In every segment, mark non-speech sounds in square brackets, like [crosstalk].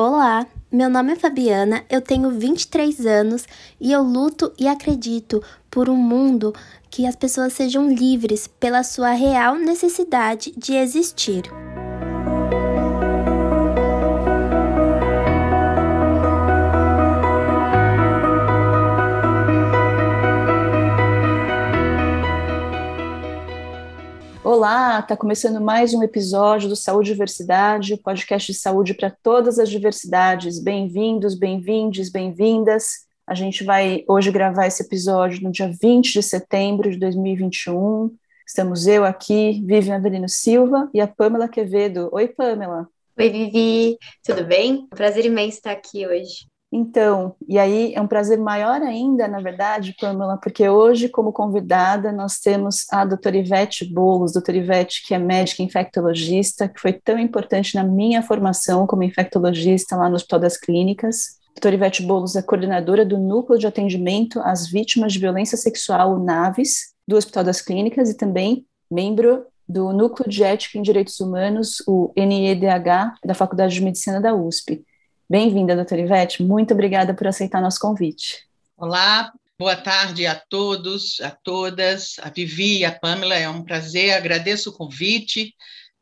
Olá, meu nome é Fabiana, eu tenho 23 anos e eu luto e acredito por um mundo que as pessoas sejam livres pela sua real necessidade de existir. Olá, está começando mais um episódio do Saúde e Diversidade, o podcast de saúde para todas as diversidades. Bem-vindos, bem-vindes, bem-vindas. A gente vai hoje gravar esse episódio no dia 20 de setembro de 2021. Estamos eu aqui, Vivian Avelino Silva e a Pamela Quevedo. Oi, Pamela. Oi, Vivi, tudo bem? Prazer imenso estar aqui hoje. Então, e aí é um prazer maior ainda, na verdade, Pamela, porque hoje, como convidada, nós temos a doutora Ivete Boulos, doutora Ivete, que é médica infectologista, que foi tão importante na minha formação como infectologista lá no Hospital das Clínicas. Doutora Ivete Boulos é coordenadora do Núcleo de Atendimento às Vítimas de Violência Sexual, NAVES, do Hospital das Clínicas, e também membro do Núcleo de Ética em Direitos Humanos, o NEDH, da Faculdade de Medicina da USP. Bem-vinda, doutora Ivete, muito obrigada por aceitar nosso convite. Olá, boa tarde a todos, a todas, a Vivi e a Pamela, é um prazer, agradeço o convite,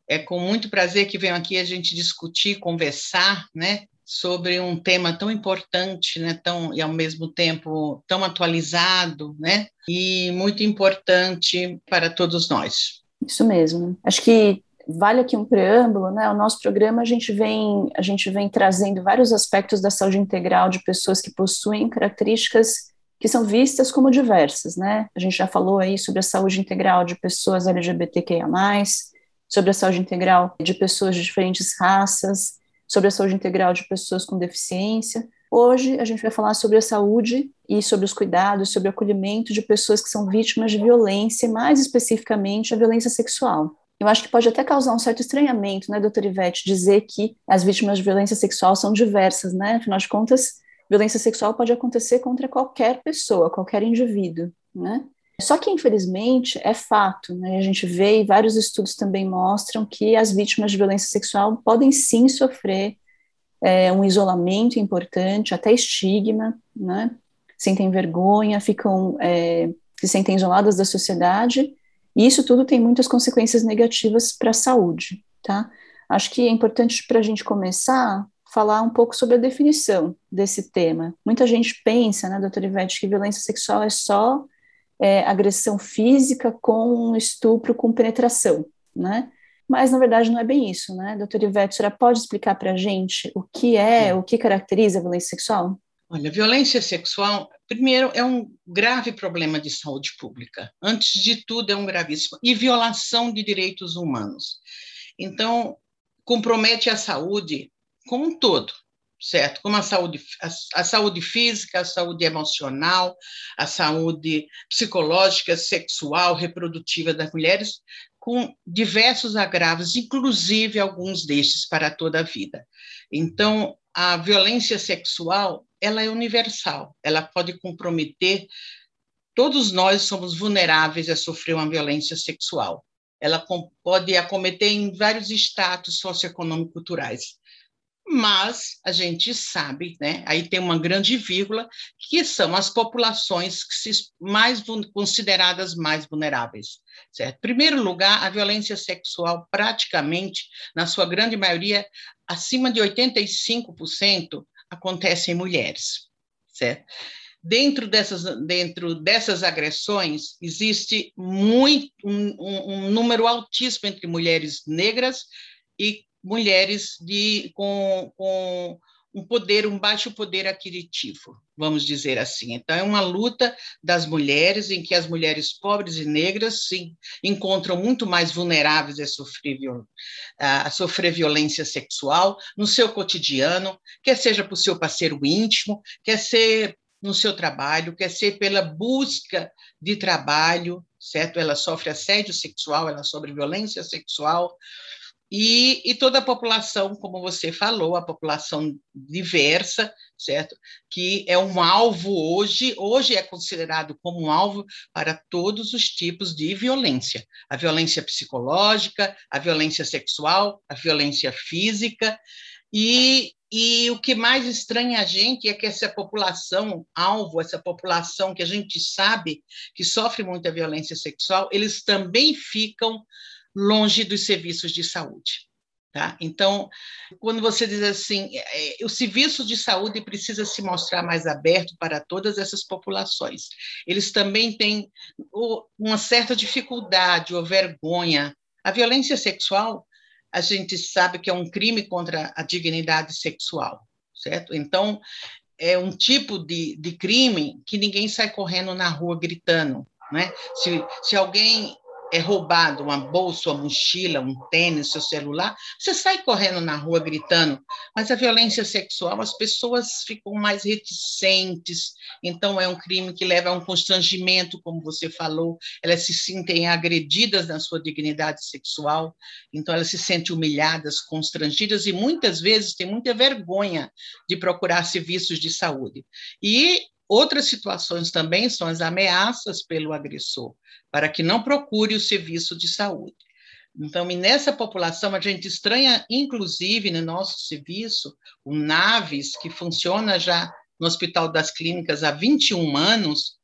é com muito prazer que venho aqui a gente discutir, conversar, né, sobre um tema tão importante, né, tão e ao mesmo tempo tão atualizado, né, e muito importante para todos nós. Isso mesmo. Acho que vale aqui um preâmbulo, né? O nosso programa a gente vem a gente vem trazendo vários aspectos da saúde integral de pessoas que possuem características que são vistas como diversas, né? A gente já falou aí sobre a saúde integral de pessoas LGBTQIA+, sobre a saúde integral de pessoas de diferentes raças, sobre a saúde integral de pessoas com deficiência. Hoje a gente vai falar sobre a saúde e sobre os cuidados, sobre o acolhimento de pessoas que são vítimas de violência, mais especificamente a violência sexual. Eu acho que pode até causar um certo estranhamento, né, doutora Ivete, dizer que as vítimas de violência sexual são diversas, né? Afinal de contas, violência sexual pode acontecer contra qualquer pessoa, qualquer indivíduo, né? Só que, infelizmente, é fato, né? A gente vê e vários estudos também mostram que as vítimas de violência sexual podem sim sofrer é, um isolamento importante, até estigma, né? Sentem vergonha, ficam, é, se sentem isoladas da sociedade e isso tudo tem muitas consequências negativas para a saúde, tá? Acho que é importante para a gente começar falar um pouco sobre a definição desse tema. Muita gente pensa, né, doutora Ivete, que violência sexual é só é, agressão física com estupro com penetração, né? Mas, na verdade, não é bem isso, né? Doutora Ivete, a senhora pode explicar para a gente o que é, o que caracteriza a violência sexual? Olha, violência sexual, primeiro, é um grave problema de saúde pública. Antes de tudo, é um gravíssimo. E violação de direitos humanos. Então, compromete a saúde como um todo, certo? Como a saúde, a, a, saúde física, a saúde emocional, a saúde psicológica, sexual, reprodutiva das mulheres, com diversos agravos, inclusive alguns destes para toda a vida. Então, a violência sexual ela é universal, ela pode comprometer. Todos nós somos vulneráveis a sofrer uma violência sexual. Ela pode acometer em vários status socioeconômico-culturais. Mas a gente sabe, né? Aí tem uma grande vírgula, que são as populações que se mais consideradas mais vulneráveis. Certo? Em primeiro lugar, a violência sexual, praticamente, na sua grande maioria, acima de 85%, acontece em mulheres, certo? Dentro dessas, dentro dessas agressões, existe muito, um, um, número altíssimo entre mulheres negras e mulheres de, com, com um poder, um baixo poder aquisitivo, vamos dizer assim. Então, é uma luta das mulheres, em que as mulheres pobres e negras se encontram muito mais vulneráveis a sofrer, a sofrer violência sexual no seu cotidiano, quer seja por seu parceiro íntimo, quer ser no seu trabalho, quer ser pela busca de trabalho, certo? Ela sofre assédio sexual, ela sofre violência sexual, e, e, toda a população, como você falou, a população diversa, certo? Que é um alvo hoje, hoje é considerado como um alvo para todos os tipos de violência: a violência psicológica, a violência sexual, a violência física. E E o que mais estranha a gente é que essa população alvo, essa população que a gente sabe que sofre muita violência sexual, eles também ficam longe dos serviços de saúde. Tá? Então, quando você diz assim, é, é o serviço de saúde precisa se mostrar mais aberto para todas essas populações. Eles também têm uma certa dificuldade ou vergonha. A violência sexual a gente sabe que é um crime contra a dignidade sexual, certo? Então, é um tipo de, de crime que ninguém sai correndo na rua gritando, né? Se, se alguém é roubado uma bolsa, uma mochila, um tênis, seu celular, você sai correndo na rua gritando, mas a violência sexual, as pessoas ficam mais reticentes, então é um crime que leva a um constrangimento, como você falou, elas se sentem agredidas na sua dignidade sexual, então elas se sentem humilhadas, constrangidas e muitas vezes têm muita vergonha de procurar serviços de saúde. E Outras situações também são as ameaças pelo agressor, para que não procure o serviço de saúde. Então, e nessa população, a gente estranha, inclusive, no nosso serviço, o NAVES, que funciona já no Hospital das Clínicas há 21 anos,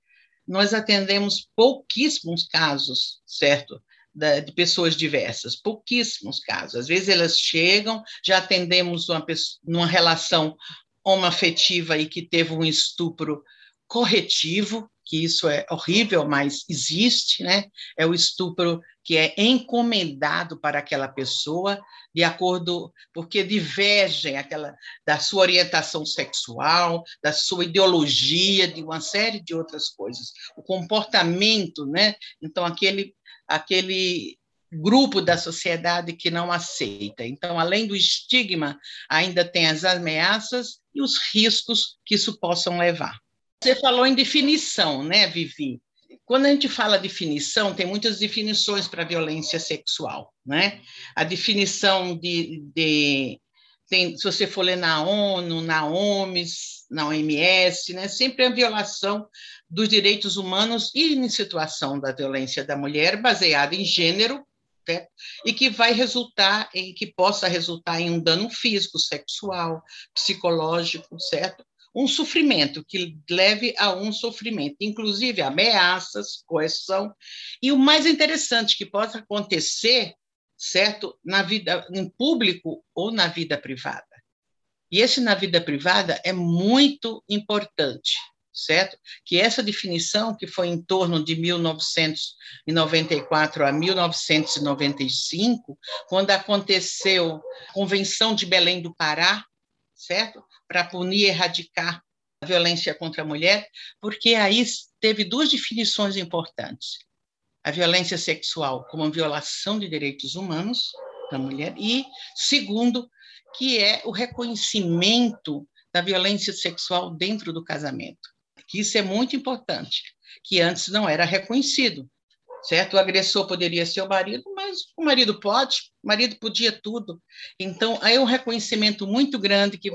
nós atendemos pouquíssimos casos, certo? de pessoas diversas, pouquíssimos casos. Às vezes elas chegam, já atendemos uma, pessoa, uma relação homoafetiva e que teve um estupro corretivo, que isso é horrível, mas existe, né? É o estupro que é encomendado para aquela pessoa de acordo porque divergem aquela da sua orientação sexual, da sua ideologia, de uma série de outras coisas. O comportamento, né? Então aquele aquele grupo da sociedade que não aceita. Então, além do estigma, ainda tem as ameaças e os riscos que isso possam levar. Você falou em definição, né, Vivi? Quando a gente fala definição, tem muitas definições para violência sexual, né? A definição de, de tem, se você for ler na ONU, na OMS, na OMS, né, sempre a violação dos direitos humanos e em situação da violência da mulher baseada em gênero, certo? e que vai resultar em que possa resultar em um dano físico, sexual, psicológico, certo? Um sofrimento que leve a um sofrimento, inclusive ameaças, coerção, e o mais interessante que possa acontecer, certo, na vida em público ou na vida privada. E esse na vida privada é muito importante, certo? Que essa definição, que foi em torno de 1994 a 1995, quando aconteceu a Convenção de Belém do Pará, certo? Para punir e erradicar a violência contra a mulher, porque aí teve duas definições importantes. A violência sexual como violação de direitos humanos da mulher e, segundo, que é o reconhecimento da violência sexual dentro do casamento que isso é muito importante, que antes não era reconhecido, certo? O agressor poderia ser o marido, mas o marido pode, o marido podia tudo. Então, aí é um reconhecimento muito grande que,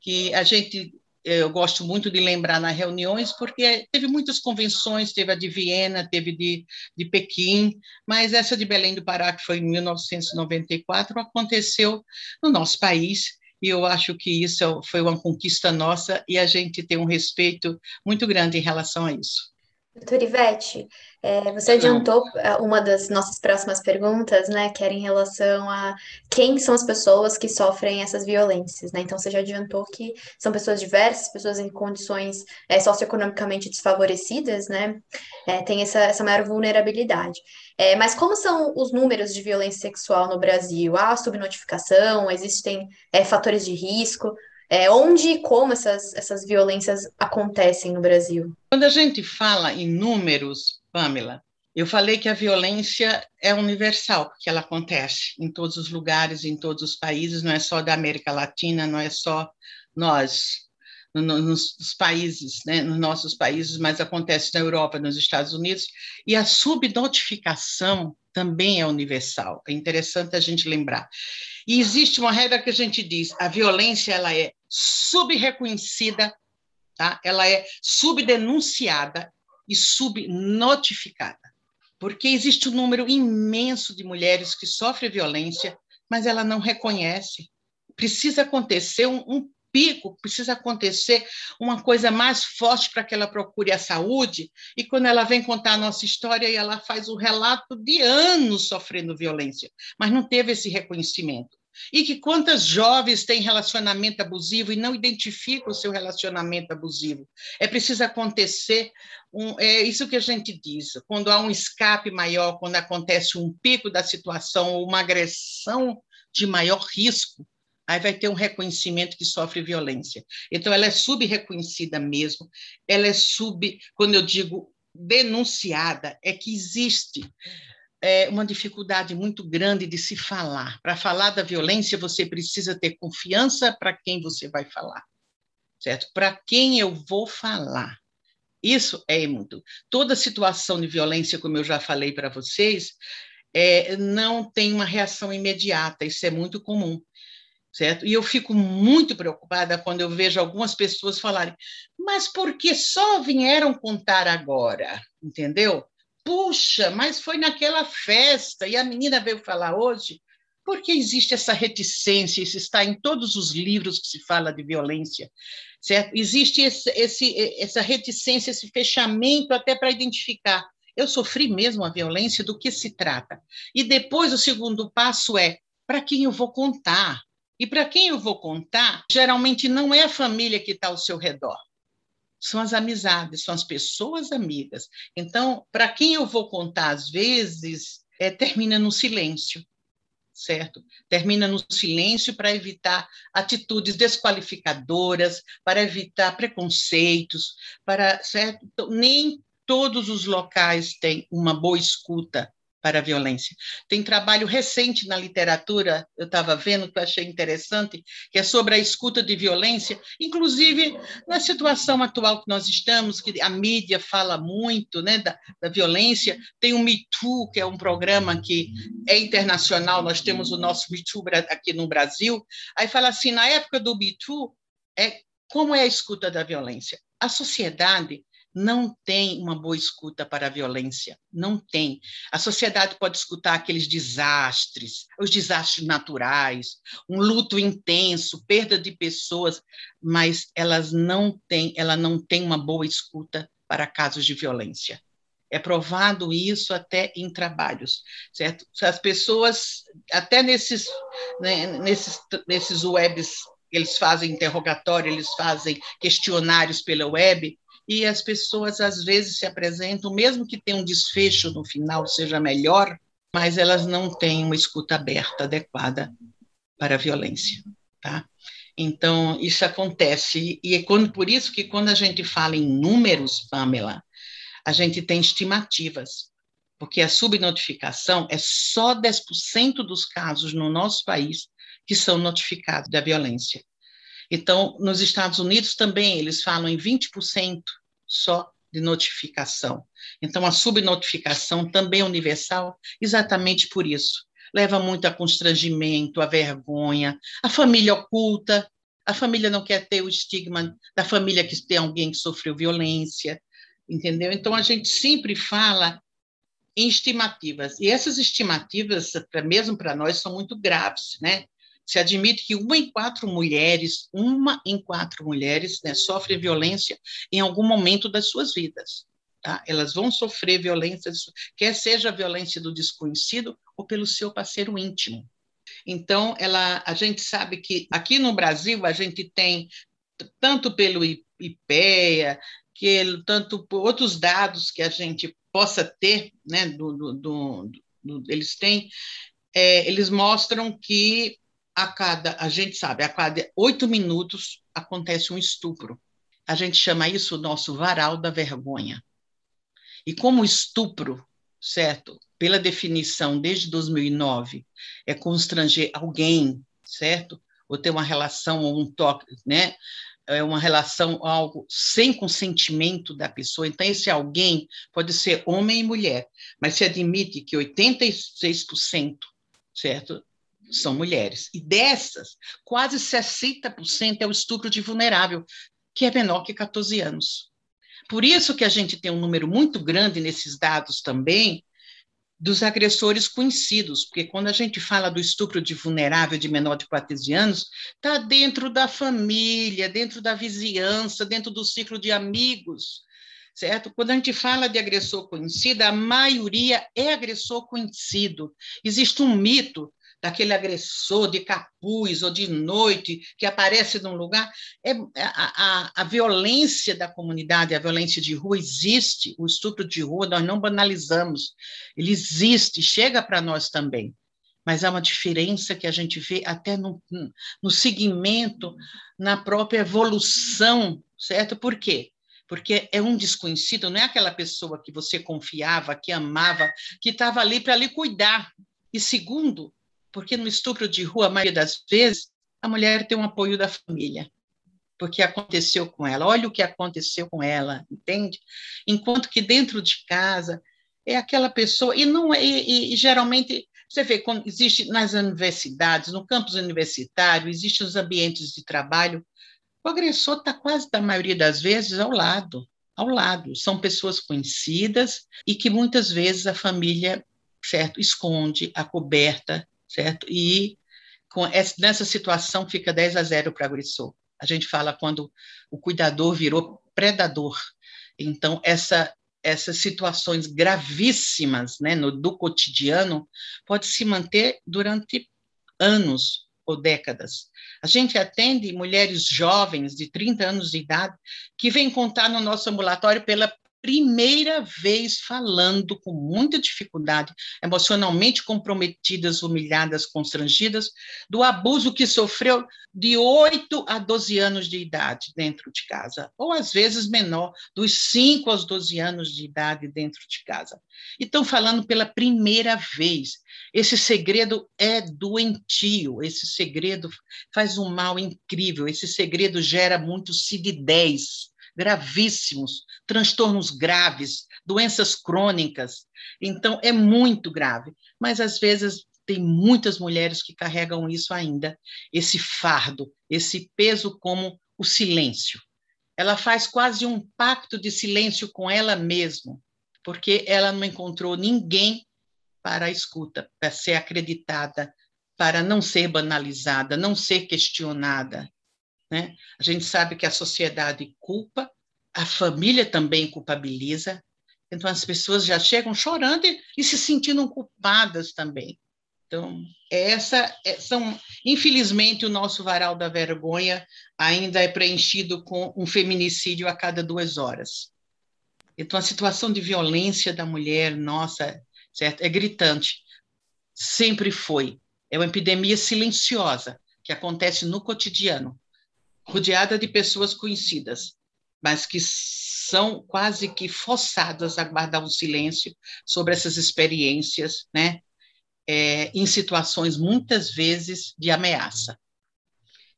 que a gente eu gosto muito de lembrar nas reuniões, porque teve muitas convenções, teve a de Viena, teve de, de Pequim, mas essa de Belém do Pará, que foi em 1994, aconteceu no nosso país, e eu acho que isso foi uma conquista nossa e a gente tem um respeito muito grande em relação a isso. Doutora Ivete, é, você adiantou é, uma das nossas próximas perguntas, né, que era em relação a quem são as pessoas que sofrem essas violências, né? Então você já adiantou que são pessoas diversas, pessoas em condições é, socioeconomicamente desfavorecidas, né? É, tem essa, essa maior vulnerabilidade. É, mas como são os números de violência sexual no Brasil? Há subnotificação? Existem é, fatores de risco? É, onde e como essas, essas violências acontecem no Brasil? Quando a gente fala em números, Pamela, eu falei que a violência é universal, porque ela acontece em todos os lugares, em todos os países, não é só da América Latina, não é só nós, nos, países, né, nos nossos países, mas acontece na Europa, nos Estados Unidos, e a subnotificação também é universal. É interessante a gente lembrar. E existe uma regra que a gente diz: a violência ela é subreconhecida, tá? ela é subdenunciada e subnotificada. Porque existe um número imenso de mulheres que sofrem violência, mas ela não reconhece precisa acontecer um, um pico, precisa acontecer uma coisa mais forte para que ela procure a saúde, e quando ela vem contar a nossa história, e ela faz um relato de anos sofrendo violência, mas não teve esse reconhecimento. E que quantas jovens têm relacionamento abusivo e não identificam o seu relacionamento abusivo. É preciso acontecer, um, é isso que a gente diz, quando há um escape maior, quando acontece um pico da situação, ou uma agressão de maior risco, aí vai ter um reconhecimento que sofre violência. Então, ela é sub-reconhecida mesmo, ela é sub, quando eu digo denunciada, é que existe é, uma dificuldade muito grande de se falar. Para falar da violência, você precisa ter confiança para quem você vai falar, certo? Para quem eu vou falar. Isso é muito. Toda situação de violência, como eu já falei para vocês, é, não tem uma reação imediata, isso é muito comum certo? E eu fico muito preocupada quando eu vejo algumas pessoas falarem, mas por que só vieram contar agora? Entendeu? Puxa, mas foi naquela festa e a menina veio falar hoje. Por que existe essa reticência? Isso está em todos os livros que se fala de violência, certo? Existe esse, esse, essa reticência, esse fechamento até para identificar. Eu sofri mesmo a violência, do que se trata? E depois o segundo passo é para quem eu vou contar? E para quem eu vou contar, geralmente não é a família que está ao seu redor. São as amizades, são as pessoas amigas. Então, para quem eu vou contar, às vezes, é, termina no silêncio, certo? Termina no silêncio para evitar atitudes desqualificadoras, para evitar preconceitos, para certo? Então, nem todos os locais têm uma boa escuta para a violência. Tem trabalho recente na literatura, eu estava vendo, que eu achei interessante, que é sobre a escuta de violência, inclusive na situação atual que nós estamos, que a mídia fala muito né, da, da violência. Tem o Me Too, que é um programa que é internacional, nós temos o nosso Me Too aqui no Brasil. Aí fala assim: na época do Me Too, é, como é a escuta da violência? A sociedade não tem uma boa escuta para a violência, não tem. A sociedade pode escutar aqueles desastres, os desastres naturais, um luto intenso, perda de pessoas, mas elas não têm, ela não tem uma boa escuta para casos de violência. É provado isso até em trabalhos, certo? As pessoas, até nesses, né, nesses, nesses webs, eles fazem interrogatório, eles fazem questionários pela web, e as pessoas às vezes se apresentam, mesmo que tenha um desfecho no final seja melhor, mas elas não têm uma escuta aberta adequada para a violência, tá? Então, isso acontece, e é quando, por isso que quando a gente fala em números, Pamela, a gente tem estimativas, porque a subnotificação é só 10% dos casos no nosso país que são notificados da violência. Então, nos Estados Unidos também eles falam em 20% só de notificação. Então, a subnotificação também é universal, exatamente por isso. Leva muito a constrangimento, a vergonha, a família oculta, a família não quer ter o estigma da família que tem alguém que sofreu violência, entendeu? Então, a gente sempre fala em estimativas, e essas estimativas, mesmo para nós, são muito graves, né? Se admite que uma em quatro mulheres, uma em quatro mulheres, né, sofre violência em algum momento das suas vidas. Tá? Elas vão sofrer violência, quer seja a violência do desconhecido ou pelo seu parceiro íntimo. Então, ela, a gente sabe que aqui no Brasil a gente tem tanto pelo IPEA, que tanto por outros dados que a gente possa ter, né, do, do, do, eles têm, é, eles mostram que a cada, a gente sabe, a cada oito minutos acontece um estupro. A gente chama isso o nosso varal da vergonha. E como estupro, certo? Pela definição, desde 2009, é constranger alguém, certo? Ou ter uma relação ou um toque, né? É uma relação, algo sem consentimento da pessoa. Então, esse alguém pode ser homem e mulher, mas se admite que 86%, certo? São mulheres. E dessas, quase 60% é o estupro de vulnerável, que é menor que 14 anos. Por isso que a gente tem um número muito grande nesses dados também dos agressores conhecidos, porque quando a gente fala do estupro de vulnerável de menor de 14 anos, está dentro da família, dentro da vizinhança, dentro do ciclo de amigos, certo? Quando a gente fala de agressor conhecido, a maioria é agressor conhecido. Existe um mito daquele agressor de capuz ou de noite que aparece num lugar, é, a, a, a, violência da comunidade, a violência de rua existe, o estupro de rua nós não banalizamos, ele existe, chega para nós também. Mas há uma diferença que a gente vê até no, no segmento, na própria evolução, certo? Por quê? porque é um desconhecido, não é aquela pessoa que você confiava, que amava, que estava ali para lhe cuidar. E segundo, porque no estupro de rua, a maioria das vezes, a mulher tem um apoio da família, porque aconteceu com ela. Olha o que aconteceu com ela, entende? Enquanto que dentro de casa é aquela pessoa e não é, e, e geralmente você vê quando existe nas universidades, no campus universitário, existem os ambientes de trabalho, o agressor está quase da maioria das vezes ao lado, ao lado. São pessoas conhecidas e que muitas vezes a família, certo, esconde, a coberta, certo? E com essa, nessa situação fica 10 a 0 para o agressor. A gente fala quando o cuidador virou predador. Então, essa, essas situações gravíssimas né, no, do cotidiano pode se manter durante anos ou décadas. A gente atende mulheres jovens de 30 anos de idade que vêm contar no nosso ambulatório pela primeira vez falando com muita dificuldade, emocionalmente comprometidas, humilhadas, constrangidas, do abuso que sofreu de 8 a 12 anos de idade dentro de casa, ou às vezes menor, dos 5 aos 12 anos de idade dentro de casa. E estão falando pela primeira vez. Esse segredo é doentio, esse segredo faz um mal incrível, esse segredo gera muito CID-10 gravíssimos, transtornos graves, doenças crônicas. Então, é muito grave. Mas, às vezes, tem muitas mulheres que carregam isso ainda, esse fardo, esse peso como o silêncio. Ela faz quase um pacto de silêncio com ela mesma, porque ela não encontrou ninguém para a escuta, para ser acreditada, para não ser banalizada, não ser questionada. Né? A gente sabe que a sociedade culpa, a família também culpabiliza, então as pessoas já chegam chorando e, e se sentindo culpadas também. Então, essa é, são, infelizmente, o nosso varal da vergonha ainda é preenchido com um feminicídio a cada duas horas. Então, a situação de violência da mulher, nossa, certo, é gritante. Sempre foi. É uma epidemia silenciosa que acontece no cotidiano rodeada de pessoas conhecidas, mas que são quase que forçadas a guardar um silêncio sobre essas experiências, né, é, em situações muitas vezes de ameaça.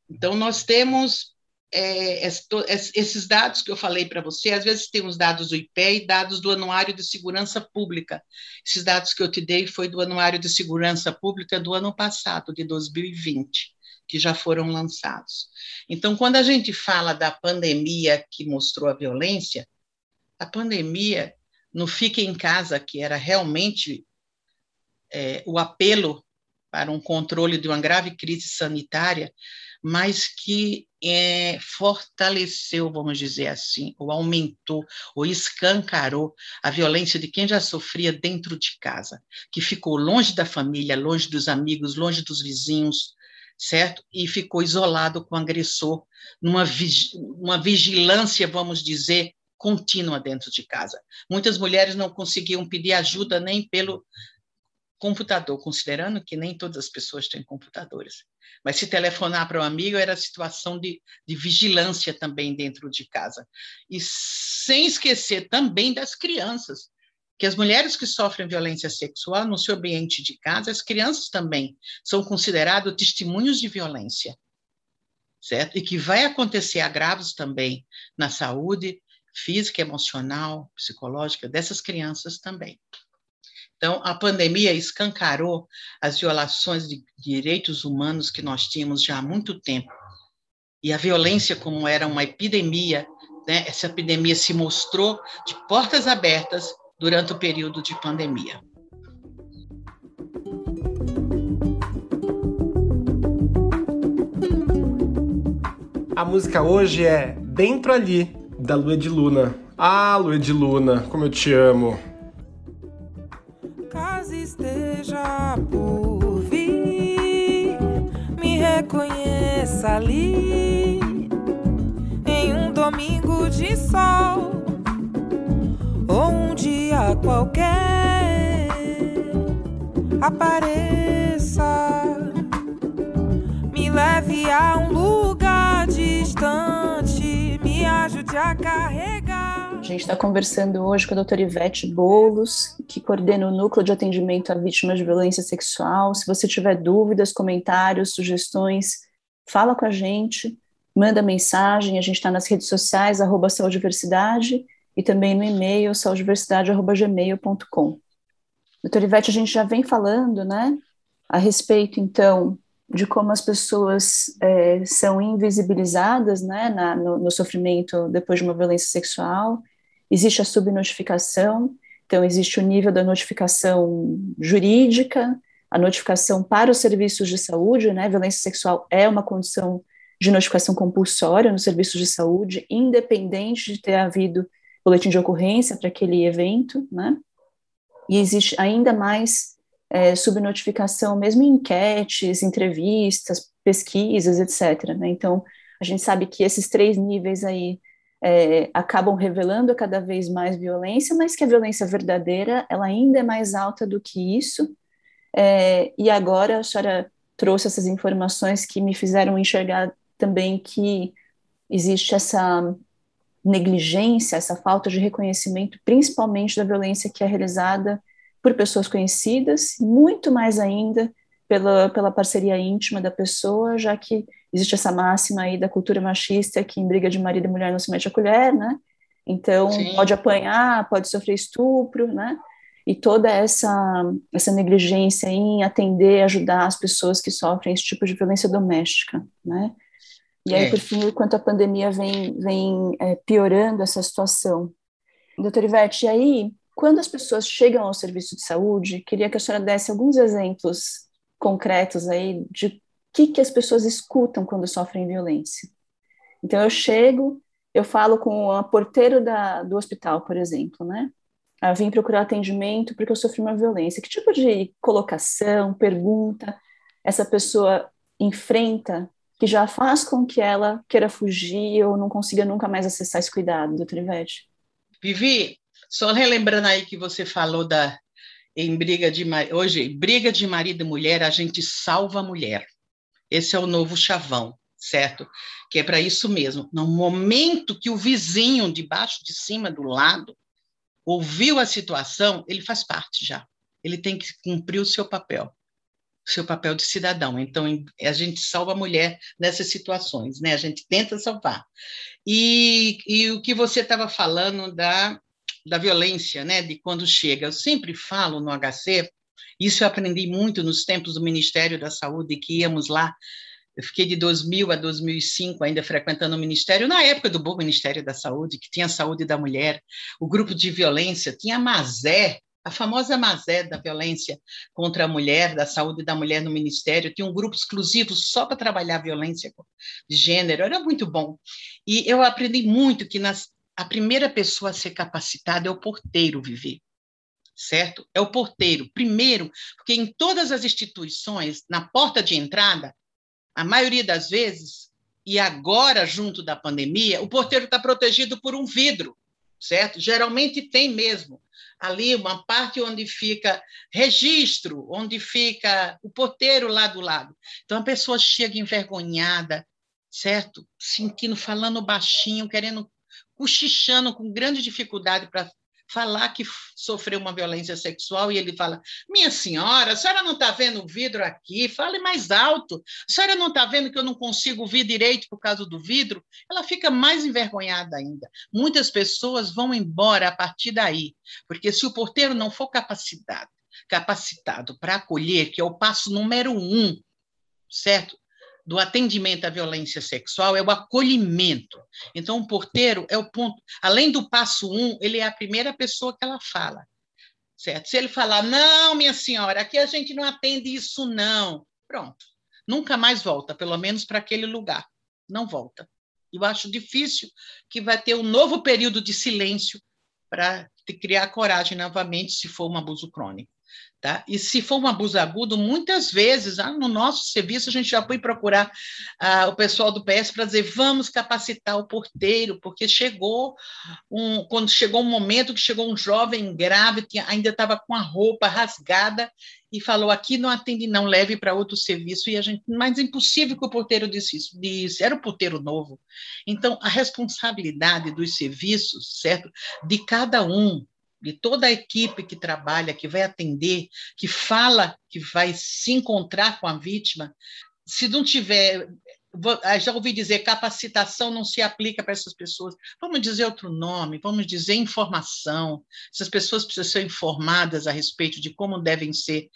Então, nós temos é, esses dados que eu falei para você, às vezes tem os dados do IPE e dados do Anuário de Segurança Pública. Esses dados que eu te dei foi do Anuário de Segurança Pública do ano passado, de 2020 que já foram lançados. Então, quando a gente fala da pandemia que mostrou a violência, a pandemia no Fique em Casa, que era realmente é, o apelo para um controle de uma grave crise sanitária, mas que é, fortaleceu, vamos dizer assim, ou aumentou, ou escancarou a violência de quem já sofria dentro de casa, que ficou longe da família, longe dos amigos, longe dos vizinhos, certo? E ficou isolado com o agressor, numa uma vigilância, vamos dizer, contínua dentro de casa. Muitas mulheres não conseguiam pedir ajuda nem pelo computador, considerando que nem todas as pessoas têm computadores. Mas se telefonar para um amigo era situação de, de vigilância também dentro de casa. E sem esquecer também das crianças, que as mulheres que sofrem violência sexual no seu ambiente de casa, as crianças também são consideradas testemunhos de violência, certo? E que vai acontecer agravos também na saúde física, emocional, psicológica dessas crianças também. Então, a pandemia escancarou as violações de direitos humanos que nós tínhamos já há muito tempo. E a violência, como era uma epidemia, né, essa epidemia se mostrou de portas abertas durante o período de pandemia. A música hoje é Dentro Ali, da Lua de Luna. Ah, Lua de Luna, como eu te amo. Caso esteja por vir, me reconheça ali, em um domingo de sol ou um dia qualquer. Apareça, me leve a um lugar distante, me ajude a carregar. A gente está conversando hoje com a doutora Ivete Boulos, que coordena o Núcleo de Atendimento a Vítimas de Violência Sexual. Se você tiver dúvidas, comentários, sugestões, fala com a gente, manda mensagem. A gente está nas redes sociais, arroba e também no e-mail, saudiversidade.gmail.com. Doutora Ivete, a gente já vem falando, né, a respeito, então, de como as pessoas é, são invisibilizadas, né, na, no, no sofrimento depois de uma violência sexual, existe a subnotificação, então existe o nível da notificação jurídica, a notificação para os serviços de saúde, né? Violência sexual é uma condição de notificação compulsória nos serviços de saúde, independente de ter havido boletim de ocorrência para aquele evento, né? E existe ainda mais é, subnotificação, mesmo em enquetes, entrevistas, pesquisas, etc. Né? Então, a gente sabe que esses três níveis aí é, acabam revelando cada vez mais violência, mas que a violência verdadeira, ela ainda é mais alta do que isso. É, e agora a senhora trouxe essas informações que me fizeram enxergar também que existe essa negligência, essa falta de reconhecimento, principalmente da violência que é realizada por pessoas conhecidas, muito mais ainda pela, pela parceria íntima da pessoa, já que existe essa máxima aí da cultura machista que em briga de marido e mulher não se mete a colher, né? Então, Sim. pode apanhar, pode sofrer estupro, né? E toda essa, essa negligência em atender, ajudar as pessoas que sofrem esse tipo de violência doméstica, né? E aí, é. por fim, enquanto a pandemia vem, vem é, piorando essa situação. Doutor Ivete, e aí, quando as pessoas chegam ao serviço de saúde, queria que a senhora desse alguns exemplos concretos aí de que, que as pessoas escutam quando sofrem violência. Então, eu chego, eu falo com a porteiro da, do hospital, por exemplo, né? Eu vim procurar atendimento porque eu sofri uma violência. Que tipo de colocação, pergunta essa pessoa enfrenta que já faz com que ela queira fugir ou não consiga nunca mais acessar esse cuidado, doutora Ivete? Vivi, só relembrando aí que você falou da em briga de hoje, briga de marido e mulher, a gente salva a mulher. Esse é o novo chavão, certo? Que é para isso mesmo. No momento que o vizinho de baixo, de cima, do lado, ouviu a situação, ele faz parte já. Ele tem que cumprir o seu papel seu papel de cidadão. Então, a gente salva a mulher nessas situações, né? A gente tenta salvar. E, e o que você estava falando da, da violência, né? De quando chega. Eu sempre falo no HC, isso eu aprendi muito nos tempos do Ministério da Saúde, que íamos lá. Eu fiquei de 2000 a 2005 ainda frequentando o Ministério, na época do bom Ministério da Saúde, que tinha a saúde da mulher, o grupo de violência, tinha a Mazé, a famosa Mazé da violência contra a mulher, da saúde da mulher no Ministério, tinha um grupo exclusivo só para trabalhar violência de gênero, era muito bom. E eu aprendi muito que nas, a primeira pessoa a ser capacitada é o porteiro, Viver certo? É o porteiro, primeiro, porque em todas as instituições, na porta de entrada, a maioria das vezes, e agora junto da pandemia, o porteiro está protegido por um vidro, certo? Geralmente tem mesmo ali uma parte onde fica registro, onde fica o porteiro lá do lado. Então a pessoa chega envergonhada, certo? Sentindo, falando baixinho, querendo, cochichando com grande dificuldade para falar que sofreu uma violência sexual e ele fala: Minha senhora, a senhora não está vendo o vidro aqui? Fale mais alto. A senhora não está vendo que eu não consigo ver direito por causa do vidro? Ela fica mais envergonhada ainda. Muitas pessoas vão embora a partir daí, porque se o porteiro não for capacitado, capacitado para acolher, que é o passo número um, certo? Do atendimento à violência sexual é o acolhimento. Então, o porteiro é o ponto. Além do passo um, ele é a primeira pessoa que ela fala. Certo? Se ele falar, não, minha senhora, aqui a gente não atende isso, não. Pronto. Nunca mais volta, pelo menos para aquele lugar. Não volta. Eu acho difícil que vai ter um novo período de silêncio para criar coragem novamente se for um abuso crônico. Tá? E se for um abuso agudo, muitas vezes, ah, no nosso serviço, a gente já foi procurar ah, o pessoal do PS para dizer, vamos capacitar o porteiro, porque chegou um, quando chegou um momento que chegou um jovem grave, que ainda estava com a roupa rasgada, e falou, aqui não atende, não, leve para outro serviço, e a gente, mas é impossível que o porteiro disse isso, disse, era o porteiro novo. Então, a responsabilidade dos serviços, certo, de cada um, de toda a equipe que trabalha, que vai atender, que fala que vai se encontrar com a vítima, se não tiver. Ah, já ouvi dizer capacitação não se aplica para essas pessoas. Vamos dizer outro nome, vamos dizer informação. Essas pessoas precisam ser informadas a respeito de como devem ser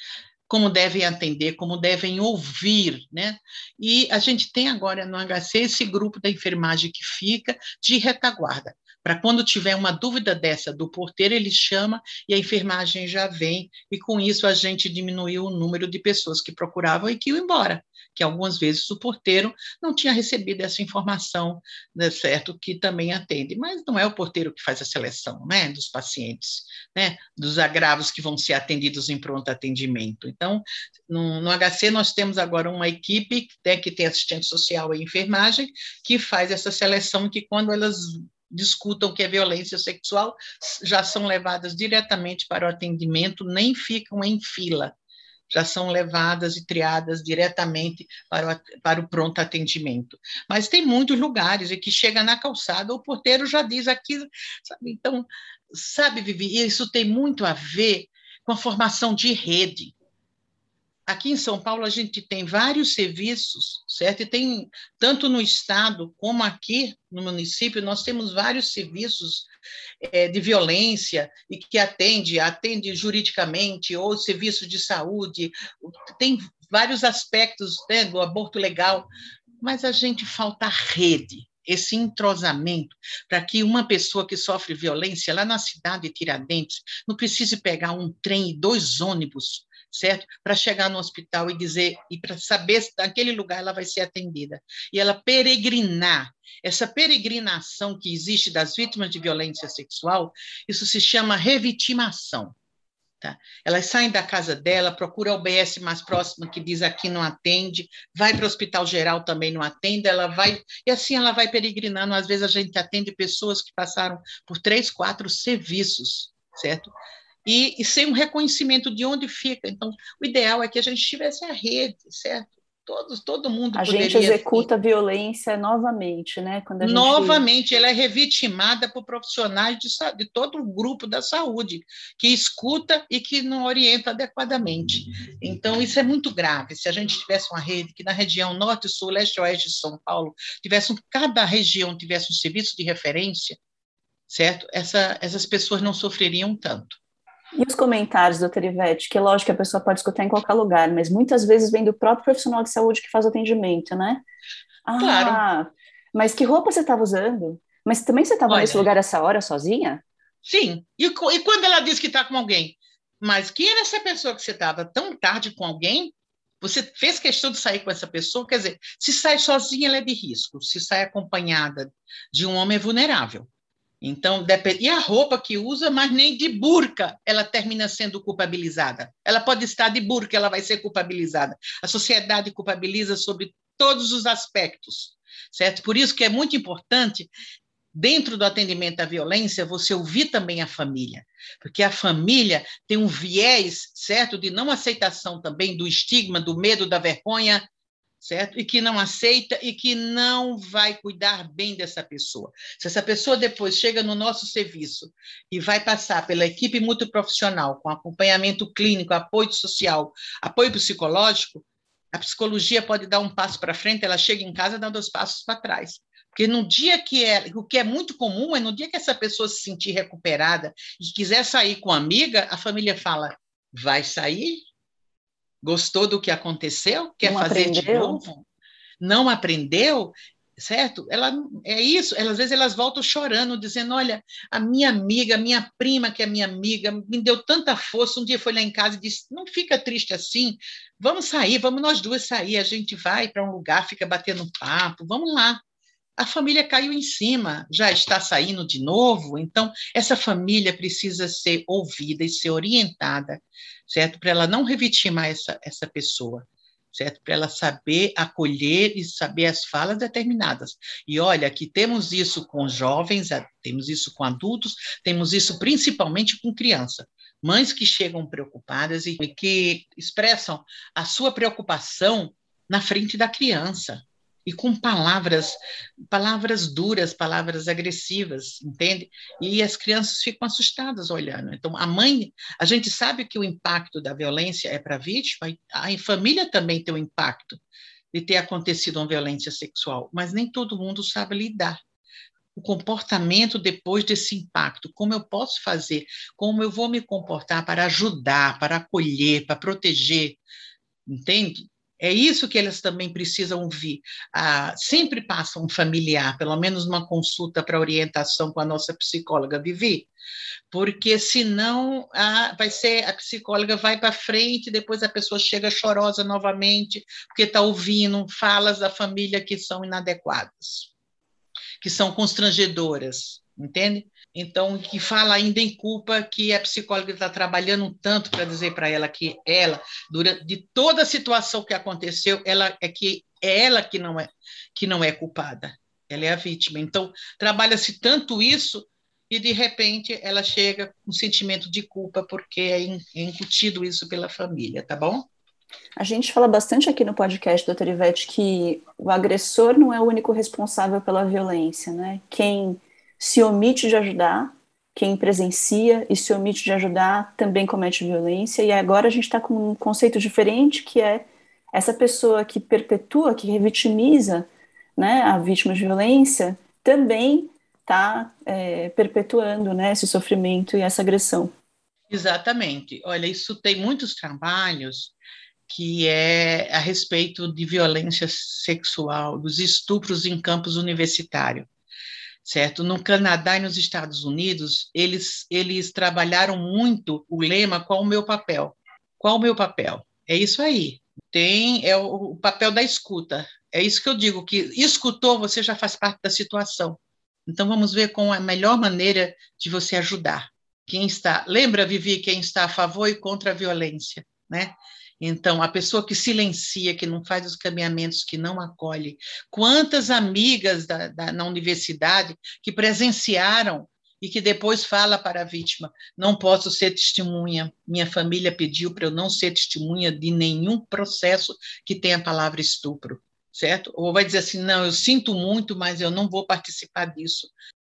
como devem atender, como devem ouvir, né? E a gente tem agora no HC esse grupo da enfermagem que fica de retaguarda. Para quando tiver uma dúvida dessa do porteiro, ele chama e a enfermagem já vem, e com isso a gente diminuiu o número de pessoas que procuravam e que iam embora, que algumas vezes o porteiro não tinha recebido essa informação, né, certo, que também atende, mas não é o porteiro que faz a seleção, né, dos pacientes, né, dos agravos que vão ser atendidos em pronto atendimento. Então, no, no HC nós temos agora uma equipe né, que tem assistente social e enfermagem, que faz essa seleção que quando elas discutam que é violência sexual já são levadas diretamente para o atendimento, nem ficam em fila, já são levadas e triadas diretamente para o, para o pronto atendimento. Mas tem muitos lugares em que chega na calçada, o porteiro já diz aqui, sabe? Então, sabe, Vivi, isso tem muito a ver com a formação de rede. Aqui em São Paulo a gente tem vários serviços, certo? E tem tanto no estado como aqui no município nós temos vários serviços é, de violência e que atende, atende juridicamente ou serviços de saúde, tem vários aspectos né, do aborto legal, mas a gente falta rede, esse entrosamento, para que uma pessoa que sofre violência lá na cidade de Tiradentes não precise pegar um trem e dois ônibus certo? Para chegar no hospital e dizer, e para saber se naquele lugar ela vai ser atendida. E ela peregrinar. Essa peregrinação que existe das vítimas de violência sexual, isso se chama revitimação. Tá? Elas saem da casa dela, procura o BS mais próximo que diz aqui não atende, vai para o hospital geral também não atende, ela vai e assim ela vai peregrinando. Às vezes a gente atende pessoas que passaram por três, quatro serviços, certo? E, e sem um reconhecimento de onde fica. Então, o ideal é que a gente tivesse a rede, certo? Todos, todo mundo a gente executa a violência novamente, né? Quando gente... Novamente, ela é revitimada por profissionais de, de todo o grupo da saúde, que escuta e que não orienta adequadamente. Então, isso é muito grave. Se a gente tivesse uma rede que na região norte, sul, leste e oeste de São Paulo, tivesse cada região tivesse um serviço de referência, certo? Essa, essas pessoas não sofreriam tanto. E os comentários, doutora Ivete, que lógico que a pessoa pode escutar em qualquer lugar, mas muitas vezes vem do próprio profissional de saúde que faz o atendimento, né? Ah, claro. mas que roupa você estava usando? Mas também você estava nesse lugar essa hora sozinha? Sim. E, e quando ela diz que está com alguém? Mas quem era essa pessoa que você estava tão tarde com alguém? Você fez questão de sair com essa pessoa? Quer dizer, se sai sozinha, ela é de risco. Se sai acompanhada de um homem, é vulnerável. Então, e a roupa que usa, mas nem de burca ela termina sendo culpabilizada. Ela pode estar de burca, ela vai ser culpabilizada. A sociedade culpabiliza sobre todos os aspectos, certo? Por isso que é muito importante, dentro do atendimento à violência, você ouvir também a família, porque a família tem um viés, certo, de não aceitação também do estigma, do medo, da vergonha, certo? E que não aceita e que não vai cuidar bem dessa pessoa. Se essa pessoa depois chega no nosso serviço e vai passar pela equipe multiprofissional, com acompanhamento clínico, apoio social, apoio psicológico, a psicologia pode dar um passo para frente, ela chega em casa dando dois passos para trás. Porque no dia que é, o que é muito comum é no dia que essa pessoa se sentir recuperada e quiser sair com a amiga, a família fala: vai sair? Gostou do que aconteceu? Quer não fazer aprendeu. de novo? Não aprendeu? Certo? Ela é isso. Ela, às vezes elas voltam chorando, dizendo: Olha, a minha amiga, a minha prima, que é minha amiga, me deu tanta força. Um dia foi lá em casa e disse: Não fica triste assim. Vamos sair, vamos nós duas sair. A gente vai para um lugar, fica batendo papo. Vamos lá. A família caiu em cima, já está saindo de novo, então essa família precisa ser ouvida e ser orientada, certo? Para ela não revitimar essa, essa pessoa, certo? Para ela saber acolher e saber as falas determinadas. E olha, que temos isso com jovens, temos isso com adultos, temos isso principalmente com criança. Mães que chegam preocupadas e que expressam a sua preocupação na frente da criança, e com palavras, palavras duras, palavras agressivas, entende? E as crianças ficam assustadas olhando. Então, a mãe, a gente sabe que o impacto da violência é para a vítima, a família também tem o impacto de ter acontecido uma violência sexual, mas nem todo mundo sabe lidar. O comportamento depois desse impacto, como eu posso fazer, como eu vou me comportar para ajudar, para acolher, para proteger, entende? É isso que elas também precisam ouvir. Ah, sempre passa um familiar, pelo menos uma consulta para orientação com a nossa psicóloga Vivi, porque senão ah, vai ser a psicóloga vai para frente, depois a pessoa chega chorosa novamente, porque está ouvindo falas da família que são inadequadas, que são constrangedoras, entende? Então, que fala ainda em culpa que a psicóloga está trabalhando tanto para dizer para ela que ela, durante de toda a situação que aconteceu, ela é que é ela que não é que não é culpada, ela é a vítima. Então, trabalha-se tanto isso e de repente ela chega com um sentimento de culpa porque é, é incutido isso pela família, tá bom? A gente fala bastante aqui no podcast, doutora Ivete, que o agressor não é o único responsável pela violência, né? Quem se omite de ajudar, quem presencia e se omite de ajudar também comete violência, e agora a gente está com um conceito diferente, que é essa pessoa que perpetua, que revitimiza né, a vítima de violência, também está é, perpetuando né, esse sofrimento e essa agressão. Exatamente. Olha, isso tem muitos trabalhos que é a respeito de violência sexual, dos estupros em campos universitários certo? No Canadá e nos Estados Unidos, eles, eles trabalharam muito o lema qual o meu papel? Qual o meu papel? É isso aí. Tem é o, o papel da escuta. É isso que eu digo que escutou, você já faz parte da situação. Então vamos ver com a melhor maneira de você ajudar. Quem está, lembra Vivi, quem está a favor e contra a violência, né? Então, a pessoa que silencia, que não faz os caminhamentos, que não acolhe. Quantas amigas da, da, na universidade que presenciaram e que depois fala para a vítima: não posso ser testemunha, minha família pediu para eu não ser testemunha de nenhum processo que tenha a palavra estupro, certo? Ou vai dizer assim: não, eu sinto muito, mas eu não vou participar disso.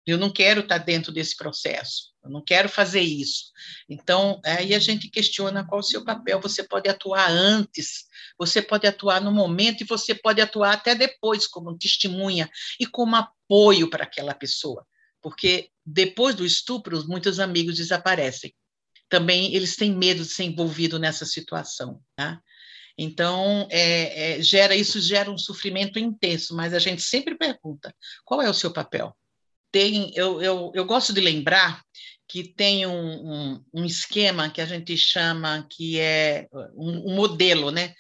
Eu não quero estar dentro desse processo, eu não quero fazer isso. Então, aí a gente questiona qual o seu papel. Você pode atuar antes, você pode atuar no momento e você pode atuar até depois, como testemunha e como apoio para aquela pessoa. Porque depois do estupro, muitos amigos desaparecem. Também eles têm medo de ser envolvido nessa situação. Tá? Então, é, é, gera isso gera um sofrimento intenso, mas a gente sempre pergunta: qual é o seu papel? Tem, eu, eu, eu gosto de lembrar que tem um, um, um, esquema que a gente chama que é um, um, modelo, né?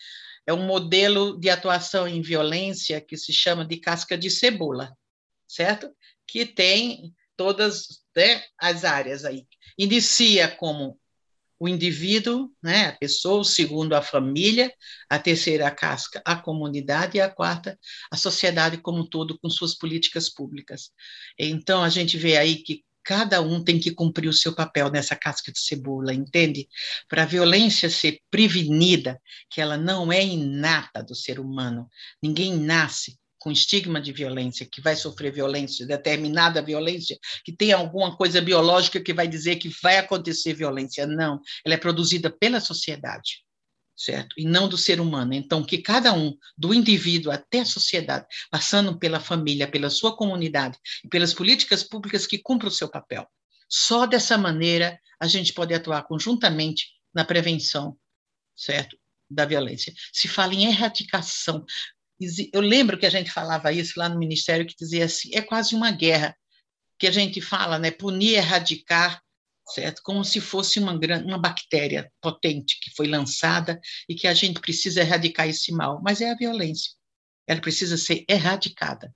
É um modelo de atuação em violência que se chama de casca de cebola, certo? Que tem todas né, as áreas aí. Inicia como o indivíduo, né, a pessoa, o segundo, a família, a terceira, a casca, a comunidade, e a quarta, a sociedade como um todo, com suas políticas públicas. Então, a gente vê aí que cada um tem que cumprir o seu papel nessa casca de cebola, entende? Para a violência ser prevenida, que ela não é inata do ser humano, ninguém nasce com estigma de violência, que vai sofrer violência, determinada violência, que tem alguma coisa biológica que vai dizer que vai acontecer violência. Não, ela é produzida pela sociedade, certo? E não do ser humano. Então, que cada um, do indivíduo até a sociedade, passando pela família, pela sua comunidade e pelas políticas públicas que cumpram o seu papel. Só dessa maneira a gente pode atuar conjuntamente na prevenção, certo? Da violência. Se fala em erradicação, eu lembro que a gente falava isso lá no Ministério, que dizia assim, é quase uma guerra, que a gente fala, né, punir, erradicar, certo? Como se fosse uma, uma bactéria potente que foi lançada e que a gente precisa erradicar esse mal, mas é a violência. Ela precisa ser erradicada,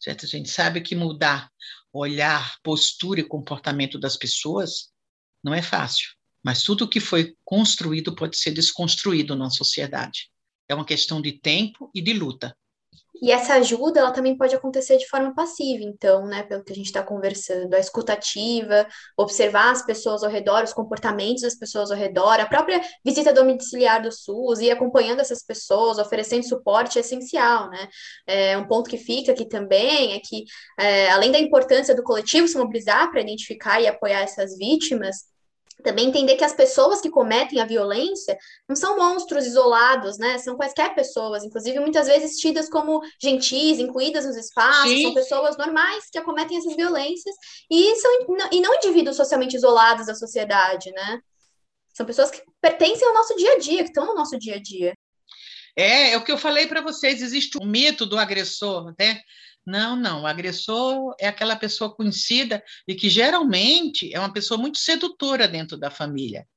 certo? A gente sabe que mudar olhar, postura e comportamento das pessoas não é fácil, mas tudo que foi construído pode ser desconstruído na sociedade. É uma questão de tempo e de luta. E essa ajuda, ela também pode acontecer de forma passiva, então, né, pelo que a gente está conversando, a escutativa, observar as pessoas ao redor, os comportamentos das pessoas ao redor, a própria visita domiciliar do SUS e acompanhando essas pessoas, oferecendo suporte é essencial, né? É, um ponto que fica aqui também é que, é, além da importância do coletivo se mobilizar para identificar e apoiar essas vítimas, também entender que as pessoas que cometem a violência não são monstros isolados, né? São quaisquer pessoas, inclusive muitas vezes tidas como gentis, incluídas nos espaços, Sim. são pessoas normais que acometem essas violências e são e não indivíduos socialmente isolados da sociedade, né? São pessoas que pertencem ao nosso dia a dia, que estão no nosso dia a dia. É, é o que eu falei para vocês, existe um mito do agressor, né? Não, não. O agressor é aquela pessoa conhecida e que geralmente é uma pessoa muito sedutora dentro da família,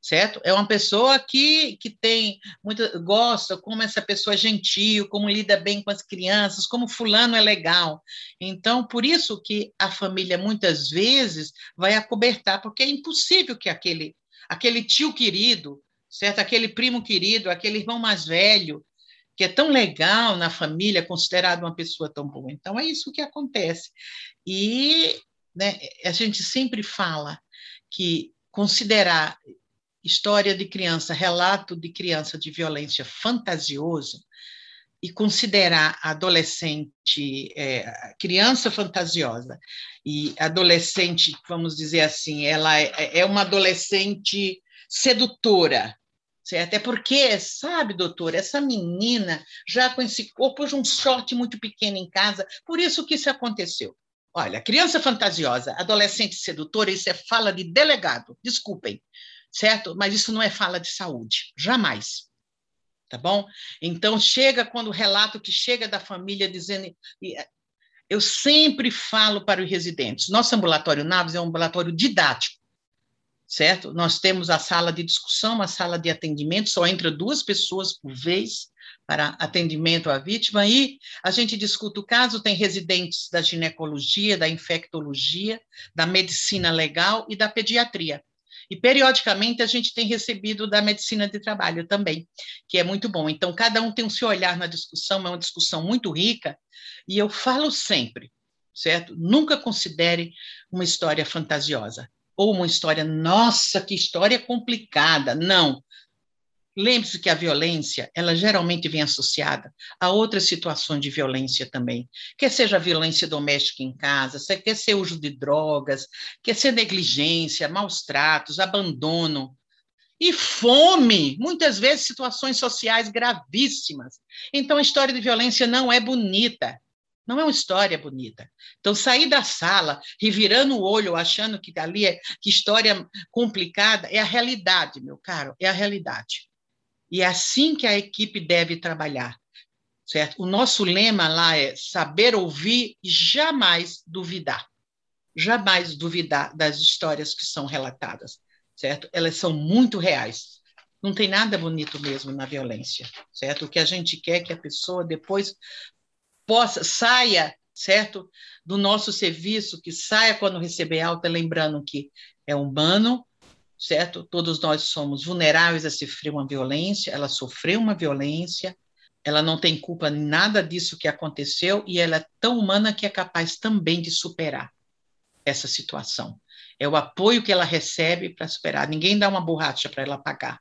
certo? É uma pessoa que, que tem muita gosta como essa pessoa é gentil, como lida bem com as crianças, como fulano é legal. Então, por isso que a família muitas vezes vai acobertar, porque é impossível que aquele aquele tio querido, certo? Aquele primo querido, aquele irmão mais velho, que é tão legal na família, considerado uma pessoa tão boa. Então, é isso que acontece. E né, a gente sempre fala que considerar história de criança, relato de criança de violência fantasioso, e considerar adolescente, é, criança fantasiosa e adolescente, vamos dizer assim, ela é, é uma adolescente sedutora, certo? É porque, sabe, doutor, essa menina já com esse corpo de um short muito pequeno em casa, por isso que isso aconteceu. Olha, criança fantasiosa, adolescente sedutora, isso é fala de delegado, desculpem, certo? Mas isso não é fala de saúde, jamais. Tá bom? Então, chega quando o relato que chega da família dizendo. Eu sempre falo para os residentes: nosso ambulatório Naves é um ambulatório didático certo? Nós temos a sala de discussão, a sala de atendimento, só entra duas pessoas por vez para atendimento à vítima, e a gente discute o caso, tem residentes da ginecologia, da infectologia, da medicina legal e da pediatria. E, periodicamente, a gente tem recebido da medicina de trabalho também, que é muito bom. Então, cada um tem o seu olhar na discussão, é uma discussão muito rica, e eu falo sempre, certo? Nunca considere uma história fantasiosa ou uma história, nossa, que história complicada. Não. Lembre-se que a violência, ela geralmente vem associada a outras situações de violência também. Quer seja violência doméstica em casa, quer ser uso de drogas, quer ser negligência, maus tratos, abandono. E fome, muitas vezes situações sociais gravíssimas. Então, a história de violência não é bonita. Não é uma história bonita. Então, sair da sala, revirando o olho, achando que ali é que história complicada, é a realidade, meu caro, é a realidade. E é assim que a equipe deve trabalhar, certo? O nosso lema lá é saber ouvir e jamais duvidar. Jamais duvidar das histórias que são relatadas, certo? Elas são muito reais. Não tem nada bonito mesmo na violência, certo? O que a gente quer é que a pessoa depois possa saia, certo, do nosso serviço, que saia quando receber alta, lembrando que é humano, certo? Todos nós somos vulneráveis a sofrer uma violência, ela sofreu uma violência, ela não tem culpa em nada disso que aconteceu e ela é tão humana que é capaz também de superar essa situação. É o apoio que ela recebe para superar. Ninguém dá uma borracha para ela pagar.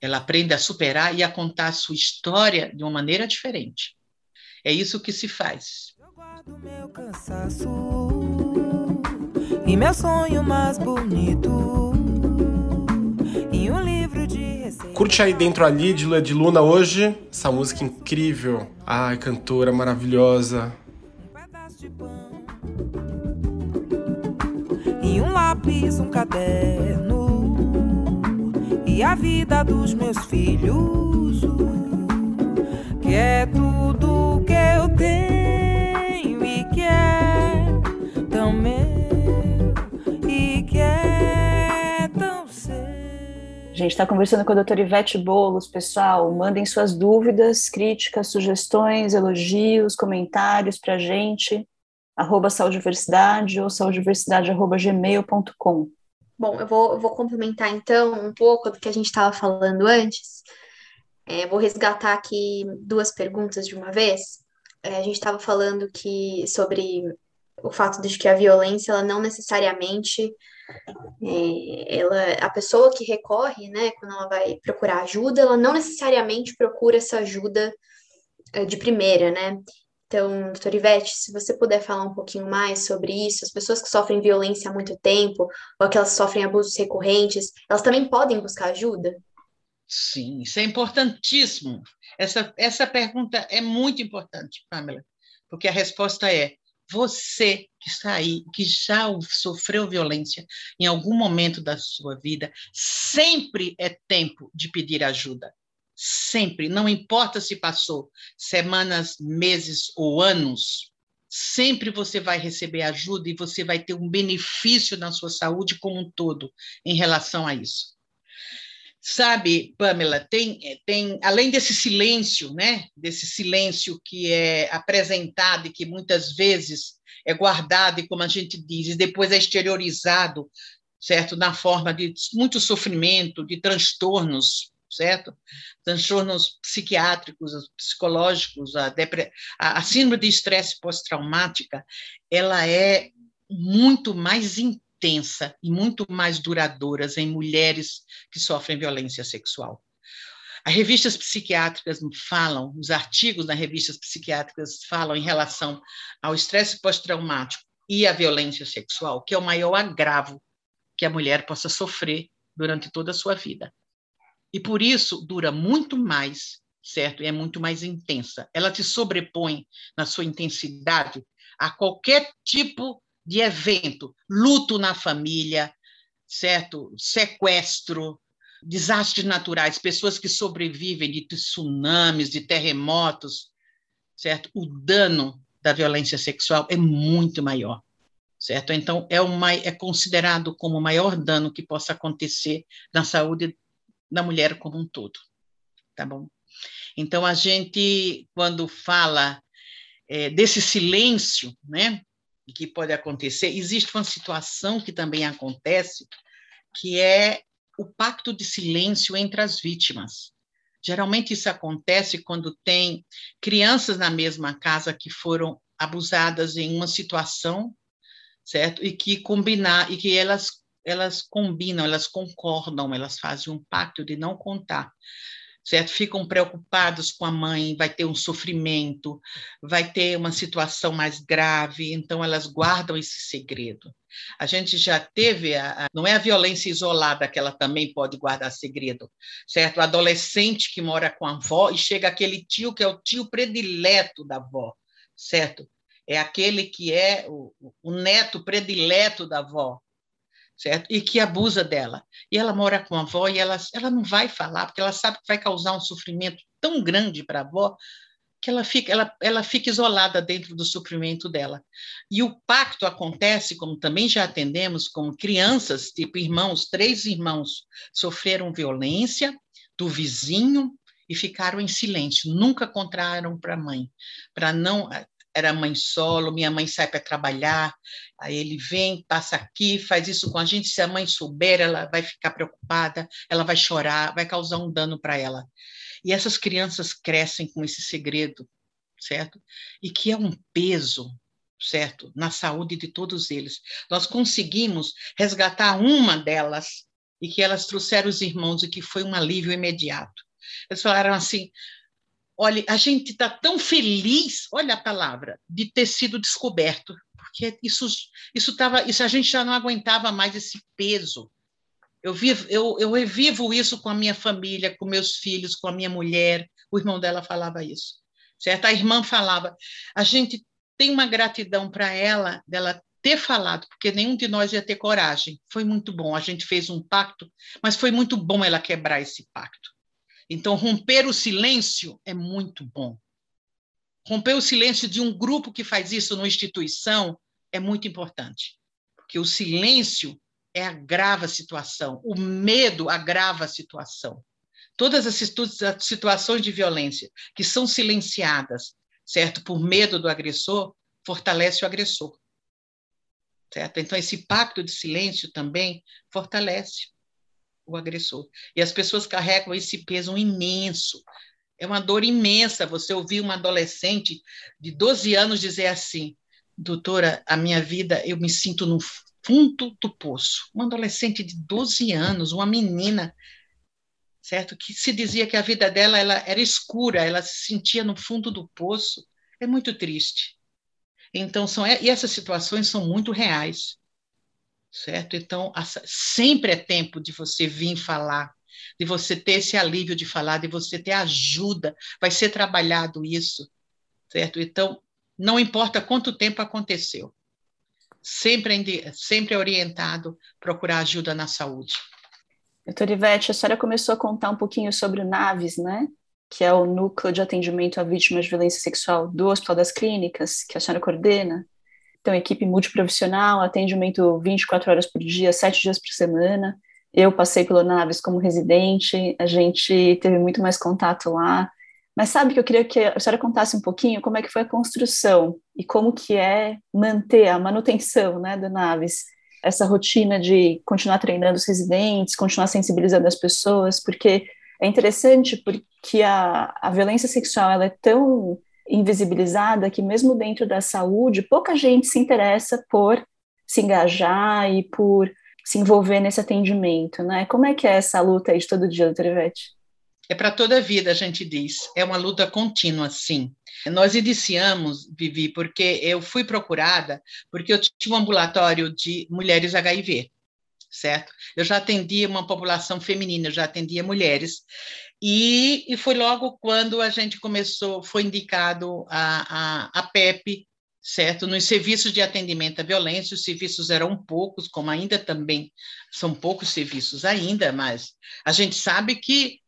Ela aprende a superar e a contar a sua história de uma maneira diferente. É isso que se faz. Eu guardo meu cansaço e meu sonho mais bonito em um livro de receita. Curte aí dentro ali de Lua de Luna hoje essa música incrível. Ai, cantora maravilhosa. Um pedaço de pão e um lápis, um caderno e a vida dos meus filhos que é tudo que eu tenho e que é tão meu e que é tão seu. gente está conversando com a doutora Ivete Bolos. Pessoal, mandem suas dúvidas, críticas, sugestões, elogios, comentários para a gente, arroba saudiversidade ou saudiversidade.gmail.com. Bom, eu vou, eu vou complementar então um pouco do que a gente estava falando antes. É, vou resgatar aqui duas perguntas de uma vez. É, a gente estava falando que sobre o fato de que a violência ela não necessariamente é, ela, a pessoa que recorre, né, quando ela vai procurar ajuda, ela não necessariamente procura essa ajuda é, de primeira, né? Então, doutora Ivete, se você puder falar um pouquinho mais sobre isso, as pessoas que sofrem violência há muito tempo, ou aquelas que sofrem abusos recorrentes, elas também podem buscar ajuda? Sim, isso é importantíssimo. Essa, essa pergunta é muito importante, Pamela, porque a resposta é: você que está aí, que já sofreu violência em algum momento da sua vida, sempre é tempo de pedir ajuda. Sempre, não importa se passou semanas, meses ou anos, sempre você vai receber ajuda e você vai ter um benefício na sua saúde como um todo em relação a isso. Sabe, Pamela, tem, tem além desse silêncio, né? Desse silêncio que é apresentado e que muitas vezes é guardado e como a gente diz, e depois é exteriorizado, certo, na forma de muito sofrimento, de transtornos, certo? Transtornos psiquiátricos, psicológicos, a, depre... a síndrome de estresse pós-traumática, ela é muito mais intensa intensa e muito mais duradouras em mulheres que sofrem violência sexual. As revistas psiquiátricas falam, os artigos nas revistas psiquiátricas falam em relação ao estresse pós-traumático e à violência sexual, que é o maior agravo que a mulher possa sofrer durante toda a sua vida. E por isso dura muito mais, certo? E é muito mais intensa. Ela te sobrepõe na sua intensidade a qualquer tipo de evento, luto na família, certo? Sequestro, desastres naturais, pessoas que sobrevivem de tsunamis, de terremotos, certo? O dano da violência sexual é muito maior, certo? Então é uma é considerado como o maior dano que possa acontecer na saúde da mulher como um todo, tá bom? Então a gente quando fala é, desse silêncio, né? Que pode acontecer, existe uma situação que também acontece, que é o pacto de silêncio entre as vítimas. Geralmente isso acontece quando tem crianças na mesma casa que foram abusadas em uma situação, certo? E que combinar e que elas elas combinam, elas concordam, elas fazem um pacto de não contar certo? Ficam preocupados com a mãe, vai ter um sofrimento, vai ter uma situação mais grave, então elas guardam esse segredo. A gente já teve, a, a, não é a violência isolada que ela também pode guardar segredo, certo? O adolescente que mora com a avó e chega aquele tio que é o tio predileto da avó, certo? É aquele que é o, o neto predileto da avó, certo? E que abusa dela. E ela mora com a avó e ela, ela não vai falar, porque ela sabe que vai causar um sofrimento tão grande para a avó que ela fica, ela, ela fica isolada dentro do sofrimento dela. E o pacto acontece, como também já atendemos, com crianças, tipo irmãos, três irmãos sofreram violência do vizinho e ficaram em silêncio, nunca contaram para a mãe, para não era mãe solo, minha mãe sai para trabalhar, aí ele vem, passa aqui, faz isso com a gente. Se a mãe souber, ela vai ficar preocupada, ela vai chorar, vai causar um dano para ela. E essas crianças crescem com esse segredo, certo? E que é um peso, certo? Na saúde de todos eles. Nós conseguimos resgatar uma delas e que elas trouxeram os irmãos e que foi um alívio imediato. Eles falaram assim: Olha, a gente está tão feliz, olha a palavra, de ter sido descoberto, porque isso, isso tava, isso a gente já não aguentava mais esse peso. Eu vivo, eu, eu revivo isso com a minha família, com meus filhos, com a minha mulher. O irmão dela falava isso, certo? A irmã falava. A gente tem uma gratidão para ela, dela ter falado, porque nenhum de nós ia ter coragem. Foi muito bom. A gente fez um pacto, mas foi muito bom ela quebrar esse pacto. Então, romper o silêncio é muito bom. Romper o silêncio de um grupo que faz isso numa instituição é muito importante, porque o silêncio é agrava a situação, o medo agrava a situação. Todas as situações de violência que são silenciadas, certo, por medo do agressor, fortalece o agressor. Certo? Então esse pacto de silêncio também fortalece o agressor. E as pessoas carregam esse peso imenso. É uma dor imensa você ouvir uma adolescente de 12 anos dizer assim: doutora, a minha vida, eu me sinto no fundo do poço. Uma adolescente de 12 anos, uma menina, certo? Que se dizia que a vida dela ela era escura, ela se sentia no fundo do poço. É muito triste. Então, são, e essas situações são muito reais, certo? Então, sempre é tempo de você vir falar, de você ter esse alívio de falar, de você ter ajuda, vai ser trabalhado isso, certo? Então, não importa quanto tempo aconteceu, sempre, é sempre é orientado procurar ajuda na saúde. Doutora Ivete, a senhora começou a contar um pouquinho sobre o NAVES, né? Que é o Núcleo de Atendimento a Vítimas de Violência Sexual do Hospital das Clínicas, que a senhora coordena. Então, equipe multiprofissional, atendimento 24 horas por dia, 7 dias por semana. Eu passei pelo Naves como residente, a gente teve muito mais contato lá. Mas sabe que eu queria que a senhora contasse um pouquinho como é que foi a construção e como que é manter a manutenção né, da Naves, essa rotina de continuar treinando os residentes, continuar sensibilizando as pessoas, porque é interessante porque a, a violência sexual ela é tão invisibilizada que mesmo dentro da saúde, pouca gente se interessa por se engajar e por se envolver nesse atendimento, né? Como é que é essa luta aí de todo dia, doutora Ivete? É para toda a vida, a gente diz. É uma luta contínua, sim. Nós iniciamos, Vivi, porque eu fui procurada, porque eu tinha um ambulatório de mulheres HIV, certo? Eu já atendia uma população feminina, eu já atendia mulheres. E, e foi logo quando a gente começou, foi indicado a, a, a PEP, certo? Nos serviços de atendimento à violência, os serviços eram poucos, como ainda também são poucos serviços ainda, mas a gente sabe que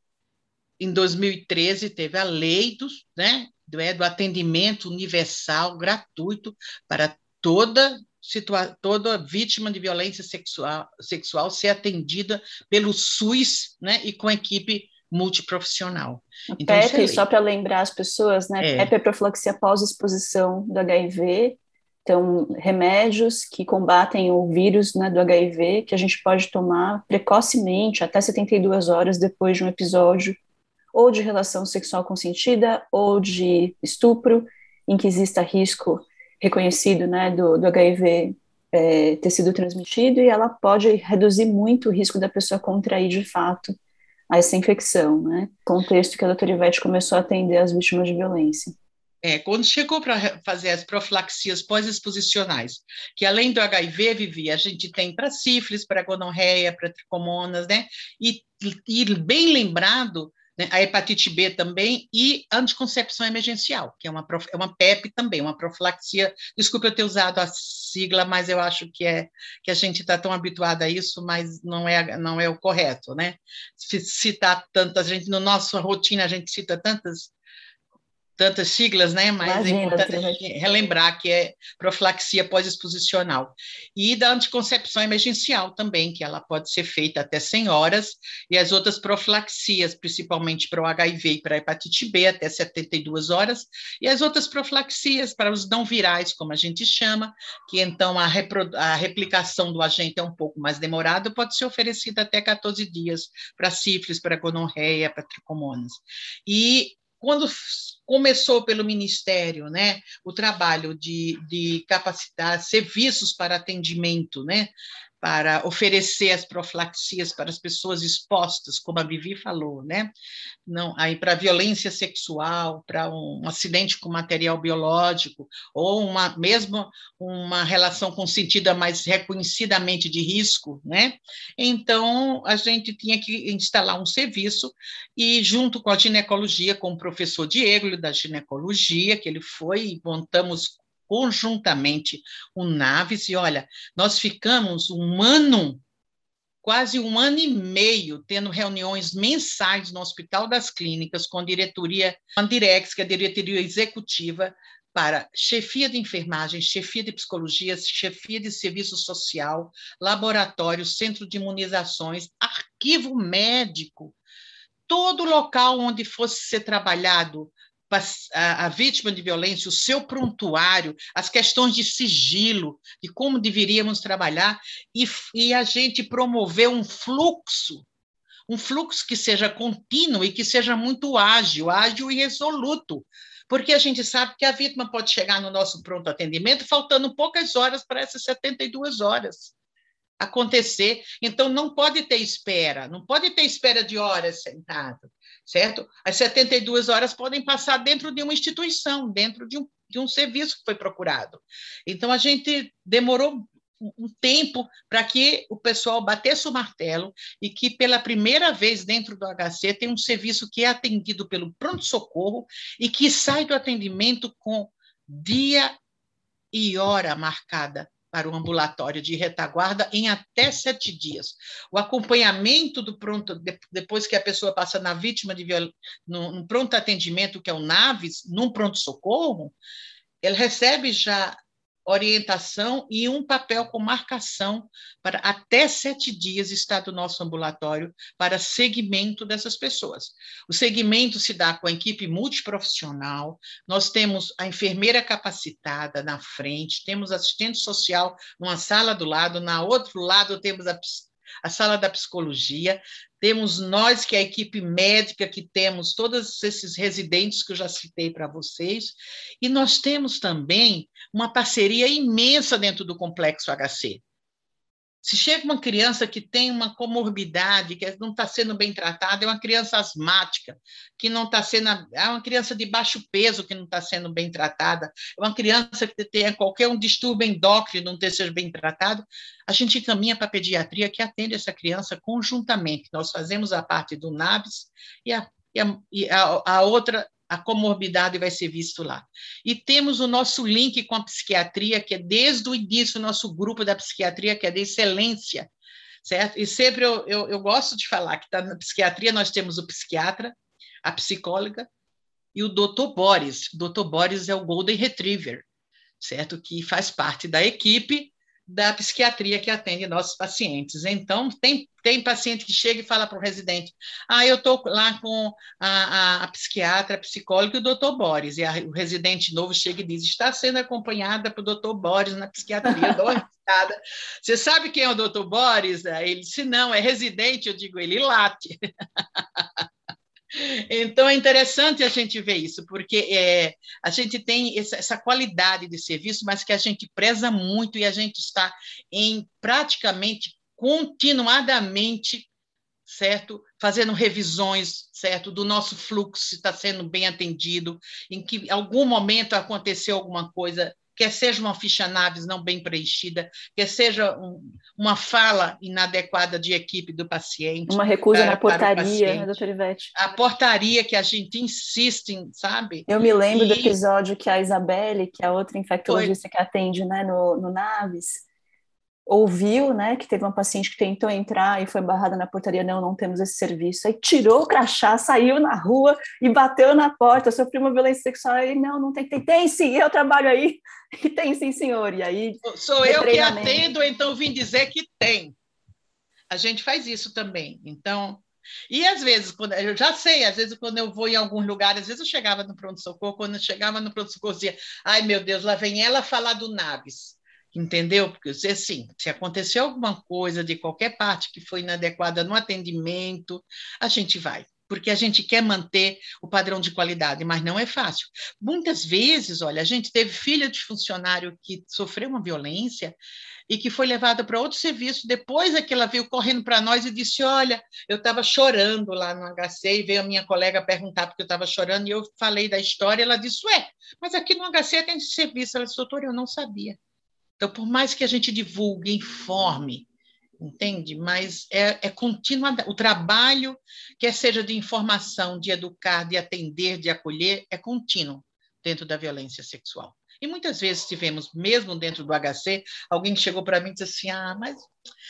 em 2013 teve a lei do, né, do, é, do atendimento universal gratuito para toda situa toda vítima de violência sexual, sexual ser atendida pelo SUS né, e com equipe multiprofissional. Então, PEP, é só para lembrar as pessoas, né? É. PEP é profilaxia pós-exposição do HIV. Então, remédios que combatem o vírus né, do HIV, que a gente pode tomar precocemente, até 72 horas depois de um episódio ou de relação sexual consentida ou de estupro, em que exista risco reconhecido né, do, do HIV é, ter sido transmitido, e ela pode reduzir muito o risco da pessoa contrair de fato essa infecção, né? Contexto que a doutora Ivete começou a atender as vítimas de violência. É, quando chegou para fazer as profilaxias pós-exposicionais, que além do HIV, Vivi, a gente tem para sífilis, para gonorreia, para tricomonas, né? E, e bem lembrado, né, a hepatite B também e anticoncepção emergencial, que é uma, é uma PEP também, uma profilaxia. Desculpa eu ter usado a sigla, mas eu acho que é que a gente está tão habituado a isso, mas não é não é o correto, né? Citar tantas, gente no nossa rotina a gente cita tantas tantas siglas, né? Mas é Imagina, é importante relembrar que é profilaxia pós-exposicional. E da anticoncepção emergencial também, que ela pode ser feita até 100 horas, e as outras profilaxias, principalmente para o HIV e para a hepatite B, até 72 horas, e as outras profilaxias para os não virais, como a gente chama, que então a, a replicação do agente é um pouco mais demorada, pode ser oferecida até 14 dias para sífilis, para gonorreia, para tricomonas. E quando começou pelo Ministério, né, o trabalho de, de capacitar serviços para atendimento, né, para oferecer as profilaxias para as pessoas expostas, como a Vivi falou, né? Não, aí para violência sexual, para um acidente com material biológico ou uma mesmo uma relação consentida mais reconhecidamente de risco, né? Então a gente tinha que instalar um serviço e junto com a ginecologia, com o professor Diego da ginecologia, que ele foi montamos conjuntamente o Naves, e olha, nós ficamos um ano, quase um ano e meio, tendo reuniões mensais no Hospital das Clínicas, com a diretoria, a Direx, que é a diretoria executiva, para chefia de enfermagem, chefia de psicologia, chefia de serviço social, laboratório, centro de imunizações, arquivo médico, todo local onde fosse ser trabalhado a, vítima de violência, o seu prontuário, as questões de sigilo, de como deveríamos trabalhar, e, e a gente promover um fluxo, um fluxo que seja contínuo e que seja muito ágil, ágil e resoluto, porque a gente sabe que a vítima pode chegar no nosso pronto atendimento faltando poucas horas para essas 72 horas acontecer. Então, não pode ter espera, não pode ter espera de horas sentado, certo? As 72 horas podem passar dentro de uma instituição, dentro de um, de um serviço que foi procurado. Então, a gente demorou um tempo para que o pessoal batesse o martelo e que, pela primeira vez dentro do HC, tem um serviço que é atendido pelo pronto-socorro e que sai do atendimento com dia e hora marcada para o ambulatório de retaguarda em até sete dias. O acompanhamento do pronto, depois que a pessoa passa na vítima de viol... no, no pronto atendimento, que é o NAVES, num pronto-socorro, ele recebe já orientação e um papel com marcação para até sete dias estar do nosso ambulatório para segmento dessas pessoas. O segmento se dá com a equipe multiprofissional, nós temos a enfermeira capacitada na frente, temos assistente social numa sala do lado, na outro lado temos a a sala da psicologia, temos nós, que é a equipe médica, que temos todos esses residentes que eu já citei para vocês, e nós temos também uma parceria imensa dentro do Complexo HC. Se chega uma criança que tem uma comorbidade, que não está sendo bem tratada, é uma criança asmática, que não está sendo. É uma criança de baixo peso que não está sendo bem tratada, é uma criança que tem qualquer um distúrbio endócrino não ter sido bem tratado, a gente encaminha para a pediatria que atende essa criança conjuntamente. Nós fazemos a parte do NABS e a, e a, e a, a outra a comorbidade vai ser visto lá. E temos o nosso link com a psiquiatria, que é desde o início o nosso grupo da psiquiatria, que é de excelência, certo? E sempre eu, eu, eu gosto de falar que tá na psiquiatria nós temos o psiquiatra, a psicóloga e o doutor Boris. O doutor Boris é o Golden Retriever, certo? Que faz parte da equipe da psiquiatria que atende nossos pacientes. Então, tem, tem paciente que chega e fala para o residente: Ah, eu estou lá com a, a, a, psiquiatra, a psicóloga e o doutor Boris. E a, o residente novo chega e diz: Está sendo acompanhada pelo doutor Boris na psiquiatria. [laughs] Você sabe quem é o doutor Boris? Ele disse: Não, é residente. Eu digo: Ele late. [laughs] Então é interessante a gente ver isso, porque é, a gente tem essa, qualidade de serviço, mas que a gente preza muito e a gente está em praticamente continuadamente, certo, fazendo revisões, certo, do nosso fluxo está sendo bem atendido, em que algum momento aconteceu alguma coisa quer seja uma ficha naves não bem preenchida, quer seja um, uma fala inadequada de equipe do paciente. Uma recusa para, na portaria, né, doutora Ivete? A portaria que a gente insiste, em, sabe? Eu me lembro e... do episódio que a Isabelle, que é a outra infectologista Foi. que atende né, no, no Naves, ouviu, né, que teve uma paciente que tentou entrar e foi barrada na portaria, não, não temos esse serviço. Aí tirou o crachá, saiu na rua e bateu na porta, sofreu uma violência sexual. Aí, não, não tem, tem, tem sim, eu trabalho aí. [laughs] E tem sim, senhor. E aí. Sou eu que atendo, então vim dizer que tem. A gente faz isso também. Então, e às vezes, quando eu já sei, às vezes quando eu vou em algum lugar, às vezes eu chegava no pronto-socorro, quando eu chegava no pronto-socorro, dizia, ai meu Deus, lá vem ela falar do Naves entendeu? Porque assim, se aconteceu alguma coisa de qualquer parte que foi inadequada no atendimento, a gente vai, porque a gente quer manter o padrão de qualidade, mas não é fácil. Muitas vezes, olha, a gente teve filha de funcionário que sofreu uma violência e que foi levada para outro serviço, depois é que ela veio correndo para nós e disse, olha, eu estava chorando lá no HC, e veio a minha colega perguntar porque eu estava chorando, e eu falei da história, ela disse, ué, mas aqui no HC tem esse serviço. Ela disse, doutora, eu não sabia. Então, por mais que a gente divulgue, informe, entende? Mas é, é contínua. O trabalho, quer seja de informação, de educar, de atender, de acolher, é contínuo dentro da violência sexual. E muitas vezes tivemos, mesmo dentro do HC, alguém que chegou para mim e disse assim: Ah, mas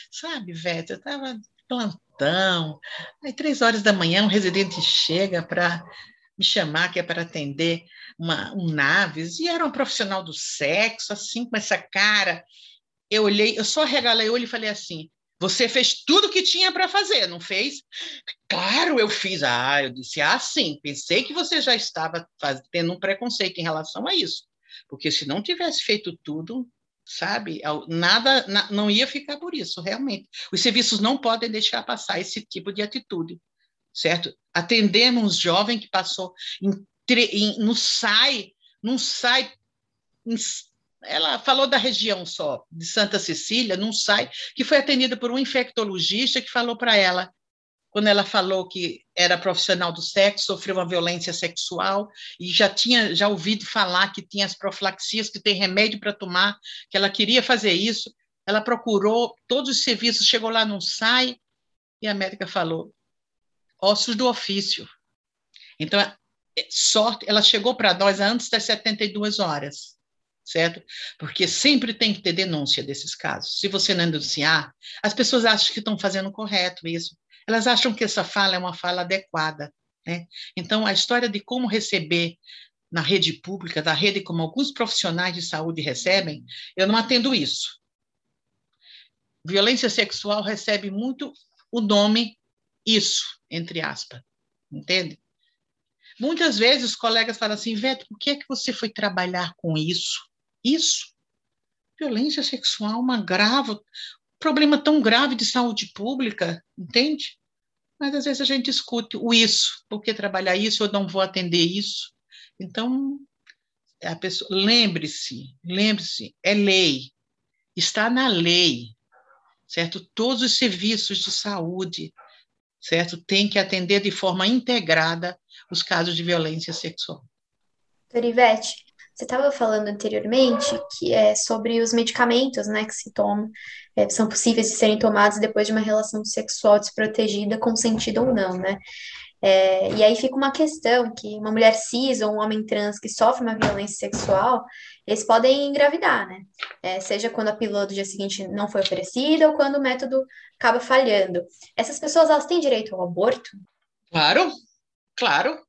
sabe, Vete, eu estava plantão, aí três horas da manhã um residente chega para me chamar que é para atender uma, um Naves, e era um profissional do sexo, assim, com essa cara. Eu olhei, eu só regalei o olho e falei assim: você fez tudo o que tinha para fazer, não fez? Claro, eu fiz. Ah, eu disse, ah, sim, pensei que você já estava tendo um preconceito em relação a isso. Porque se não tivesse feito tudo, sabe, nada, não ia ficar por isso, realmente. Os serviços não podem deixar passar esse tipo de atitude, certo? Atendemos um jovem que passou, em, em, não sai, não sai, em, ela falou da região só, de Santa Cecília, não sai, que foi atendida por um infectologista que falou para ela, quando ela falou que era profissional do sexo, sofreu uma violência sexual e já tinha já ouvido falar que tinha as profilaxias, que tem remédio para tomar, que ela queria fazer isso. Ela procurou todos os serviços, chegou lá, não sai, e a médica falou: ossos do ofício. Então, é, sorte, ela chegou para nós antes das 72 horas, certo? Porque sempre tem que ter denúncia desses casos. Se você não denunciar, as pessoas acham que estão fazendo correto isso elas acham que essa fala é uma fala adequada. Né? Então, a história de como receber na rede pública, da rede como alguns profissionais de saúde recebem, eu não atendo isso. Violência sexual recebe muito o nome isso, entre aspas, entende? Muitas vezes os colegas falam assim, Veto, por que é que você foi trabalhar com isso? Isso? Violência sexual, uma grave, problema tão grave de saúde pública, entende? Mas às vezes a gente discute o isso, por que trabalhar isso, eu não vou atender isso. Então, a pessoa, lembre-se, lembre-se, é lei, está na lei, certo? Todos os serviços de saúde, certo? Tem que atender de forma integrada os casos de violência sexual. Dorivete, você estava falando anteriormente que é sobre os medicamentos, né, que se tomam, é, são possíveis de serem tomados depois de uma relação sexual desprotegida, consentida ou não, né? É, e aí fica uma questão que uma mulher cis ou um homem trans que sofre uma violência sexual, eles podem engravidar, né? É, seja quando a pílula do dia seguinte não foi oferecida ou quando o método acaba falhando. Essas pessoas, elas têm direito ao aborto? Claro, claro.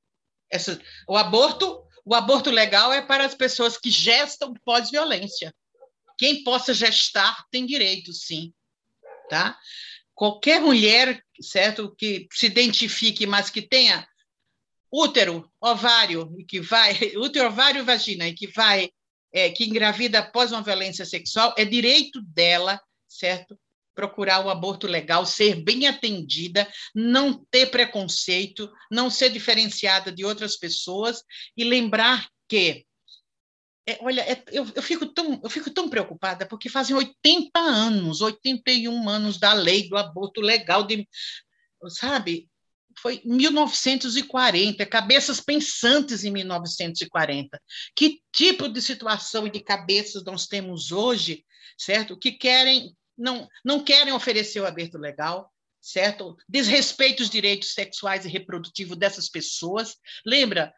Essa, o aborto o aborto legal é para as pessoas que gestam pós-violência. Quem possa gestar tem direito, sim. Tá? Qualquer mulher, certo, que se identifique, mas que tenha útero, ovário, e que vai, [laughs] útero, ovário, vagina, e que vai, é, que engravida após uma violência sexual, é direito dela, certo, procurar o aborto legal, ser bem atendida, não ter preconceito, não ser diferenciada de outras pessoas e lembrar que é, olha, é, eu, eu, fico tão, eu fico tão preocupada porque fazem 80 anos, 81 anos da lei do aborto legal, de, sabe? Foi 1940, cabeças pensantes em 1940. Que tipo de situação e de cabeças nós temos hoje, certo? Que querem não, não querem oferecer o aberto legal, certo? Desrespeita os direitos sexuais e reprodutivos dessas pessoas. Lembra,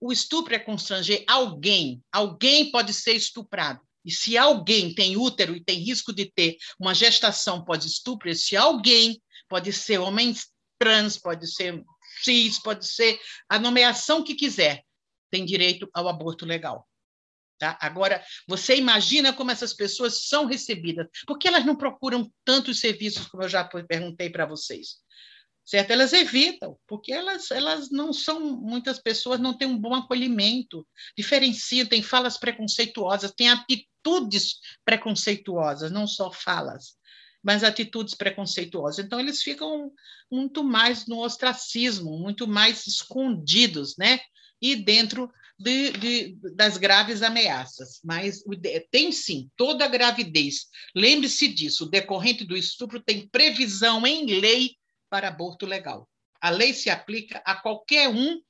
o estupro é constranger alguém, alguém pode ser estuprado. E se alguém tem útero e tem risco de ter uma gestação pós-estupro, esse alguém pode ser homem trans, pode ser cis, pode ser a nomeação que quiser, tem direito ao aborto legal. Tá? Agora, você imagina como essas pessoas são recebidas. Por que elas não procuram tantos serviços, como eu já perguntei para vocês? Certo? Elas evitam, porque elas, elas não são, muitas pessoas não têm um bom acolhimento, diferenciam, têm falas preconceituosas, têm atitudes preconceituosas, não só falas, mas atitudes preconceituosas. Então, eles ficam muito mais no ostracismo, muito mais escondidos, né? E dentro de, de, das graves ameaças, mas tem sim toda a gravidez. Lembre-se disso: o decorrente do estupro tem previsão em lei para aborto legal. A lei se aplica a qualquer um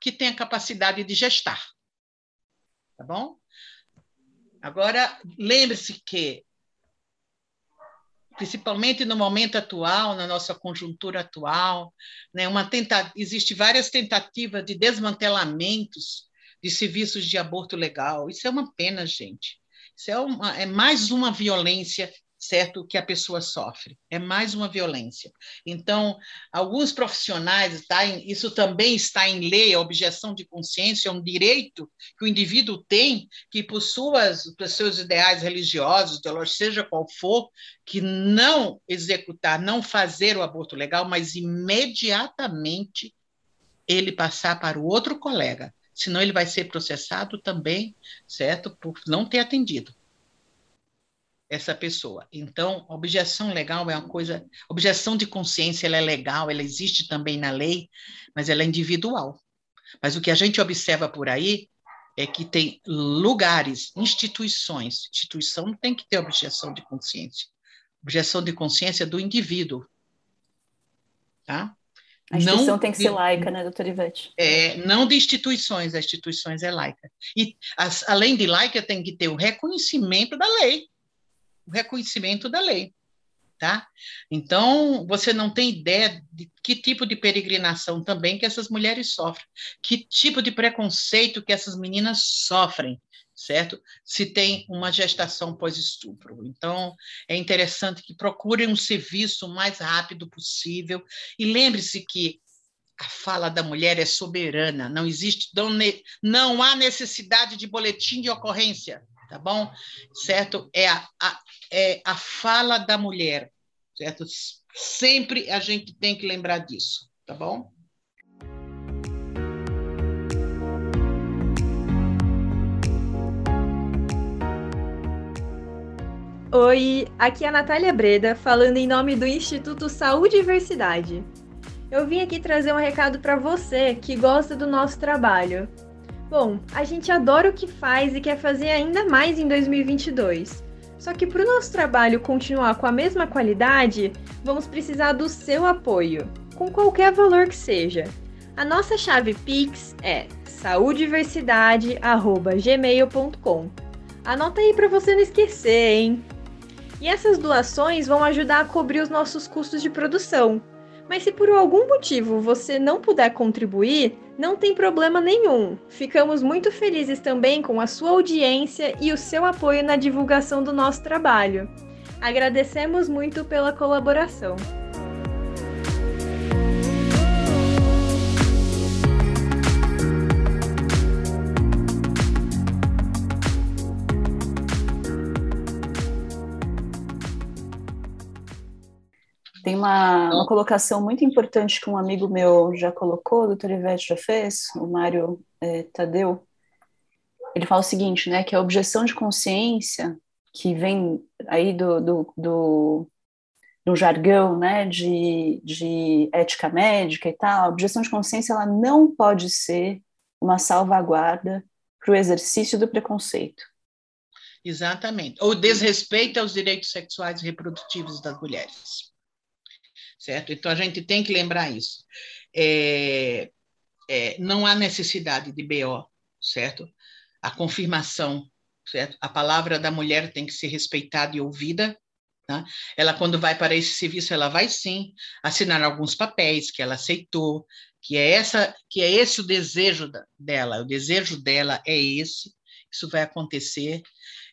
que tenha capacidade de gestar. Tá bom? Agora, lembre-se que principalmente no momento atual, na nossa conjuntura atual, né, uma tenta existe várias tentativas de desmantelamentos de serviços de aborto legal. Isso é uma pena, gente. Isso é, uma, é mais uma violência certo? Que a pessoa sofre, é mais uma violência. Então, alguns profissionais, tá, isso também está em lei, a objeção de consciência é um direito que o indivíduo tem, que por, suas, por seus ideais religiosos, seja qual for, que não executar, não fazer o aborto legal, mas imediatamente ele passar para o outro colega, senão ele vai ser processado também, certo, por não ter atendido essa pessoa. Então, objeção legal é uma coisa, objeção de consciência ela é legal, ela existe também na lei, mas ela é individual. Mas o que a gente observa por aí é que tem lugares, instituições, instituição não tem que ter objeção de consciência. Objeção de consciência é do indivíduo. Tá? A instituição não tem que ser laica, né, doutora Ivete? É, não de instituições, as instituições é laica. E, as, além de laica, tem que ter o reconhecimento da lei o reconhecimento da lei. Tá? Então, você não tem ideia de que tipo de peregrinação também que essas mulheres sofrem, que tipo de preconceito que essas meninas sofrem, certo? Se tem uma gestação pós-estupro. Então, é interessante que procurem um serviço o mais rápido possível e lembre-se que a fala da mulher é soberana, não existe, não, há necessidade de boletim de ocorrência tá bom? Certo? É a, a, é a fala da mulher, certo? Sempre a gente tem que lembrar disso, tá bom? Oi, aqui é a Natália Breda, falando em nome do Instituto Saúde e Diversidade. Eu vim aqui trazer um recado para você que gosta do nosso trabalho. Bom, a gente adora o que faz e quer fazer ainda mais em 2022. Só que para o nosso trabalho continuar com a mesma qualidade, vamos precisar do seu apoio, com qualquer valor que seja. A nossa chave Pix é saudiversidade@gmail.com. Anota aí para você não esquecer, hein? E essas doações vão ajudar a cobrir os nossos custos de produção. Mas se por algum motivo você não puder contribuir, não tem problema nenhum. Ficamos muito felizes também com a sua audiência e o seu apoio na divulgação do nosso trabalho. Agradecemos muito pela colaboração. Uma, uma colocação muito importante que um amigo meu já colocou, o doutor Ivete já fez, o Mário é, Tadeu. Ele fala o seguinte, né, que a objeção de consciência, que vem aí do, do, do, do jargão, né, de, de ética médica e tal, a objeção de consciência ela não pode ser uma salvaguarda para o exercício do preconceito. Exatamente. Ou desrespeito aos direitos sexuais e reprodutivos das mulheres certo? Então a gente tem que lembrar isso. É, é, não há necessidade de BO, certo? A confirmação, certo? A palavra da mulher tem que ser respeitada e ouvida. Tá? Ela, quando vai para esse serviço, ela vai sim assinar alguns papéis que ela aceitou, que é essa, que é esse o desejo da, dela. O desejo dela é esse. Isso vai acontecer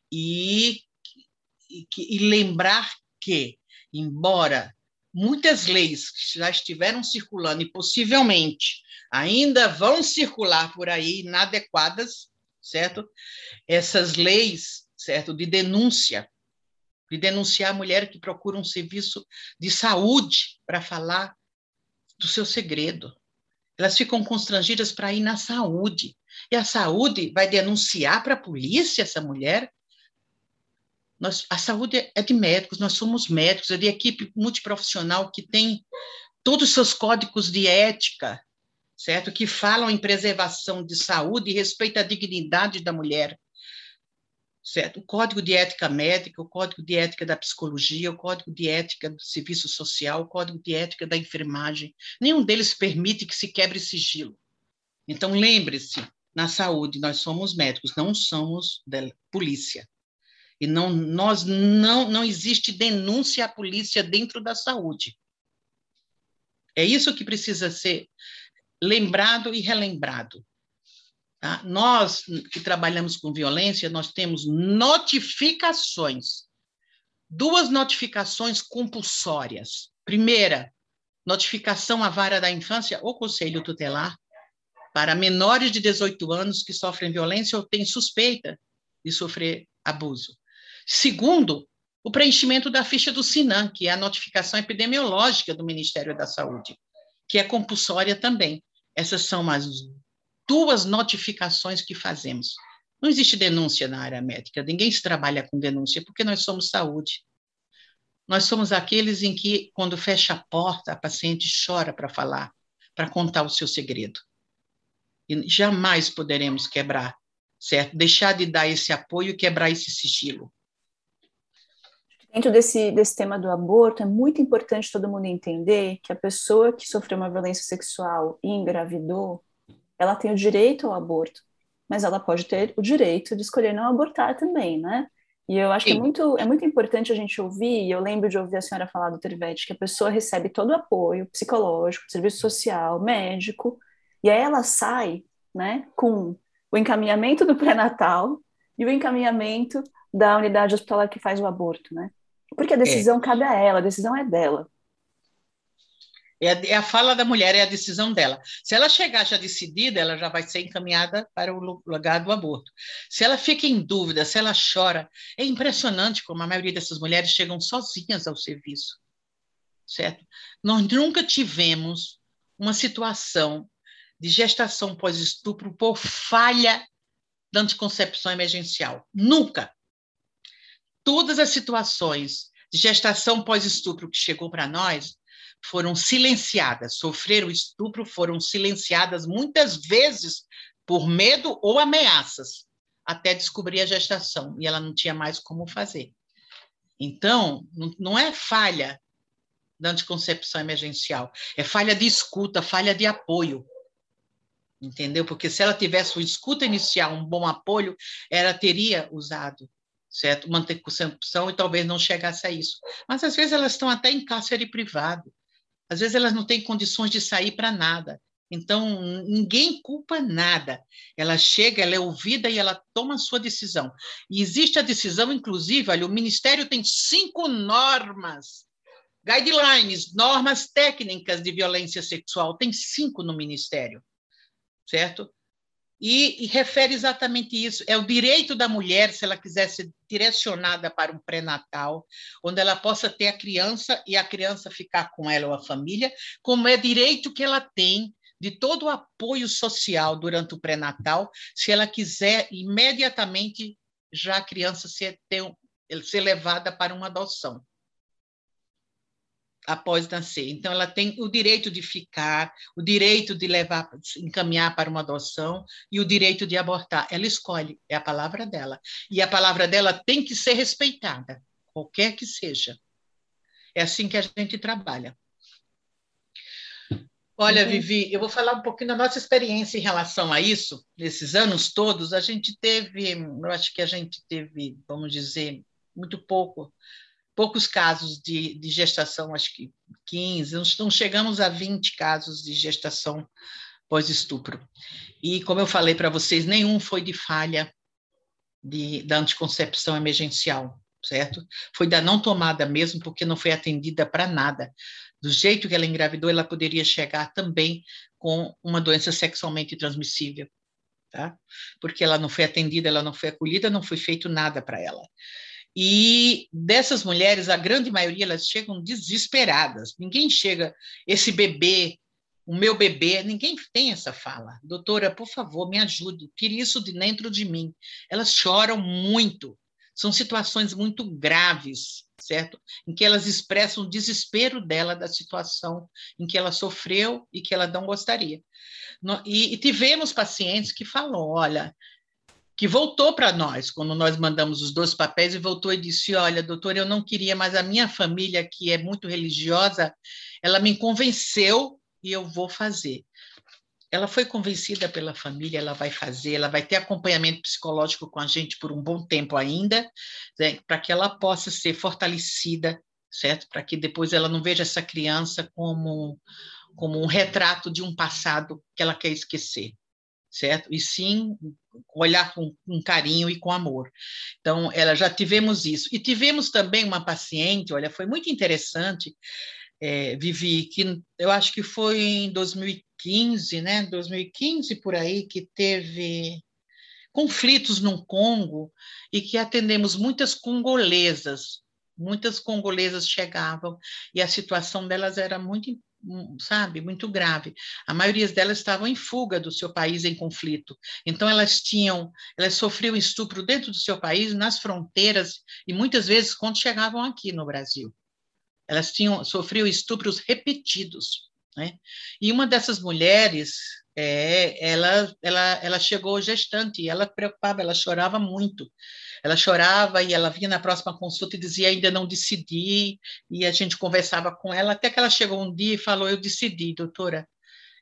e, e, e lembrar que, embora muitas leis que já estiveram circulando e possivelmente ainda vão circular por aí inadequadas, certo? Essas leis, certo, de denúncia, de denunciar a mulher que procura um serviço de saúde para falar do seu segredo. Elas ficam constrangidas para ir na saúde. E a saúde vai denunciar para a polícia essa mulher nós, a saúde é de médicos, nós somos médicos, é de equipe multiprofissional que tem todos os seus códigos de ética, certo? Que falam em preservação de saúde e respeito à dignidade da mulher, certo? O código de ética médica, o código de ética da psicologia, o código de ética do serviço social, o código de ética da enfermagem, nenhum deles permite que se quebre sigilo. Então, lembre-se, na saúde, nós somos médicos, não somos polícia. E não, nós não, não existe denúncia à polícia dentro da saúde. É isso que precisa ser lembrado e relembrado. Tá? Nós que trabalhamos com violência, nós temos notificações duas notificações compulsórias. Primeira, notificação à vara da infância ou conselho tutelar para menores de 18 anos que sofrem violência ou têm suspeita de sofrer abuso. Segundo, o preenchimento da ficha do SINAM, que é a notificação epidemiológica do Ministério da Saúde, que é compulsória também. Essas são as duas notificações que fazemos. Não existe denúncia na área médica, ninguém se trabalha com denúncia, porque nós somos saúde. Nós somos aqueles em que, quando fecha a porta, a paciente chora para falar, para contar o seu segredo. E jamais poderemos quebrar, certo? Deixar de dar esse apoio e quebrar esse sigilo. Dentro desse, desse tema do aborto, é muito importante todo mundo entender que a pessoa que sofreu uma violência sexual e engravidou, ela tem o direito ao aborto, mas ela pode ter o direito de escolher não abortar também, né? E eu acho Sim. que é muito, é muito importante a gente ouvir, e eu lembro de ouvir a senhora falar do Trivete, que a pessoa recebe todo o apoio psicológico, serviço social, médico, e aí ela sai né, com o encaminhamento do pré-natal e o encaminhamento da unidade hospitalar que faz o aborto, né? Porque a decisão é. cabe a ela, a decisão é dela. É a, é a, fala da mulher, é a decisão dela. Se ela chegar já decidida, ela já vai ser encaminhada para o lugar do aborto. Se ela fica em dúvida, se ela chora, é impressionante como a maioria dessas mulheres chegam sozinhas ao serviço, certo? Nós nunca tivemos uma situação de gestação pós-estupro por falha da anticoncepção emergencial. Nunca. Todas as situações de gestação pós-estupro que chegou para nós foram silenciadas, sofreram estupro, foram silenciadas muitas vezes por medo ou ameaças, até descobrir a gestação, e ela não tinha mais como fazer. Então, não é falha da anticoncepção emergencial, é falha de escuta, falha de apoio. Entendeu? Porque se ela tivesse uma escuta inicial, um bom apoio, ela teria usado certo? Uma anticoncepção e talvez não chegasse a isso. Mas às vezes elas estão até em cárcere privado. Às vezes elas não têm condições de sair para nada. Então, ninguém culpa nada. Ela chega, ela é ouvida e ela toma a sua decisão. E existe a decisão, inclusive, olha, o Ministério tem cinco normas, guidelines, normas técnicas de violência sexual, tem cinco no Ministério, certo? E, e, refere exatamente isso. É o direito da mulher, se ela quiser ser direcionada para um pré-natal, onde ela possa ter a criança e a criança ficar com ela ou a família, como é direito que ela tem de todo o apoio social durante o pré-natal, se ela quiser imediatamente já a criança ser, ter, ser levada para uma adoção após nascer. Então, ela tem o direito de ficar, o direito de levar, encaminhar para uma adoção e o direito de abortar. Ela escolhe, é a palavra dela. E a palavra dela tem que ser respeitada, qualquer que seja. É assim que a gente trabalha. Olha, Vivi, eu vou falar um pouquinho da nossa experiência em relação a isso. Nesses anos todos, a gente teve, eu acho que a gente teve, vamos dizer, muito pouco poucos casos de, de gestação, acho que 15, não chegamos a 20 casos de gestação pós-estupro. E, como eu falei para vocês, nenhum foi de falha de, da anticoncepção emergencial, certo? Foi da não tomada mesmo, porque não foi atendida para nada. Do jeito que ela engravidou, ela poderia chegar também com uma doença sexualmente transmissível, tá? Porque ela não foi atendida, ela não foi acolhida, não foi feito nada para ela. E dessas mulheres, a grande maioria, elas chegam desesperadas. Ninguém chega, esse bebê, o meu bebê, ninguém tem essa fala. Doutora, por favor, me ajude, tire isso de dentro de mim. Elas choram muito. São situações muito graves, certo? Em que elas expressam o desespero dela da situação em que ela sofreu e que ela não gostaria. E, e tivemos pacientes que falam: olha, que voltou para nós, quando nós mandamos os dois papéis, e voltou e disse: Olha, doutor, eu não queria, mas a minha família, que é muito religiosa, ela me convenceu e eu vou fazer. Ela foi convencida pela família, ela vai fazer, ela vai ter acompanhamento psicológico com a gente por um bom tempo ainda, né, para que ela possa ser fortalecida, certo? Para que depois ela não veja essa criança como, como um retrato de um passado que ela quer esquecer certo? E sim olhar com, com, carinho e com amor. Então, ela já tivemos isso. E tivemos também uma paciente, olha, foi muito interessante, é, Vivi, que eu acho que foi em 2015, né? 2015 por aí, que teve conflitos no Congo e que atendemos muitas congolesas. Muitas congolesas chegavam e a situação delas era muito sabe, muito grave. A maioria delas estavam em fuga do seu país em conflito. Então elas tinham, elas sofriam estupro dentro do seu país, nas fronteiras e muitas vezes quando chegavam aqui no Brasil. Elas tinham sofriam estupros repetidos, né? E uma dessas mulheres, é, ela, ela, ela chegou gestante ela preocupava, ela chorava muito ela chorava e ela vinha na próxima consulta e dizia ainda não decidi, e a gente conversava com ela até que ela chegou um dia e falou: Eu decidi, doutora,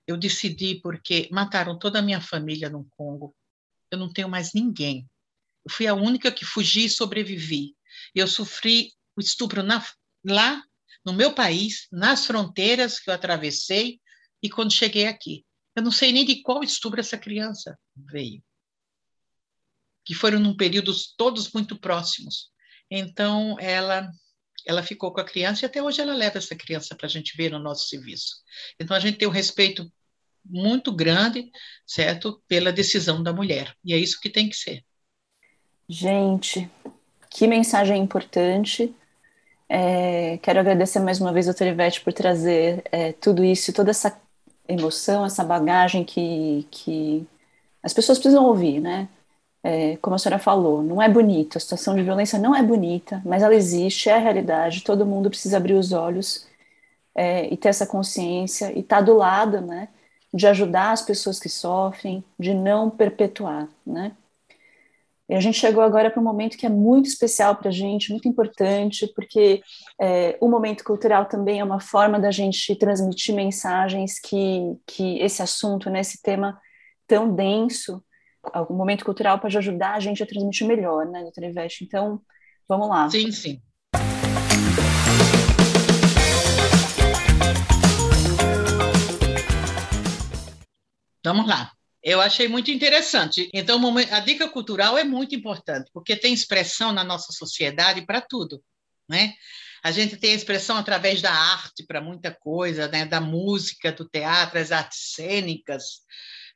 eu decidi porque mataram toda a minha família no Congo, eu não tenho mais ninguém. Eu fui a única que fugi e sobrevivi. Eu sofri o estupro na, lá no meu país, nas fronteiras que eu atravessei e quando cheguei aqui. Eu não sei nem de qual estupro essa criança veio que foram num períodos todos muito próximos. Então, ela ela ficou com a criança e até hoje ela leva essa criança para a gente ver no nosso serviço. Então, a gente tem um respeito muito grande, certo, pela decisão da mulher. E é isso que tem que ser. Gente, que mensagem importante. É, quero agradecer mais uma vez doutora Ivete por trazer é, tudo isso, toda essa emoção, essa bagagem que, que as pessoas precisam ouvir, né? é, como a senhora falou, não é bonito, a situação de violência não é bonita, mas ela existe, é a realidade, todo mundo precisa abrir os olhos é, e ter essa consciência e estar tá do lado, né, de ajudar as pessoas que sofrem, de não perpetuar, né. E a gente chegou agora para um momento que é muito especial para a gente, muito importante, porque é, o momento cultural também é uma forma da gente transmitir mensagens que, que esse assunto, né, esse tema tão denso, algum momento cultural pode ajudar a gente a transmitir melhor, né, doutora Ivete? Então, vamos lá. Sim, sim. Vamos lá. Eu achei muito interessante. Então, a dica cultural é muito importante, porque tem expressão na nossa sociedade para tudo, né? A gente tem expressão através da arte para muita coisa, né? Da música, do teatro, as artes cênicas,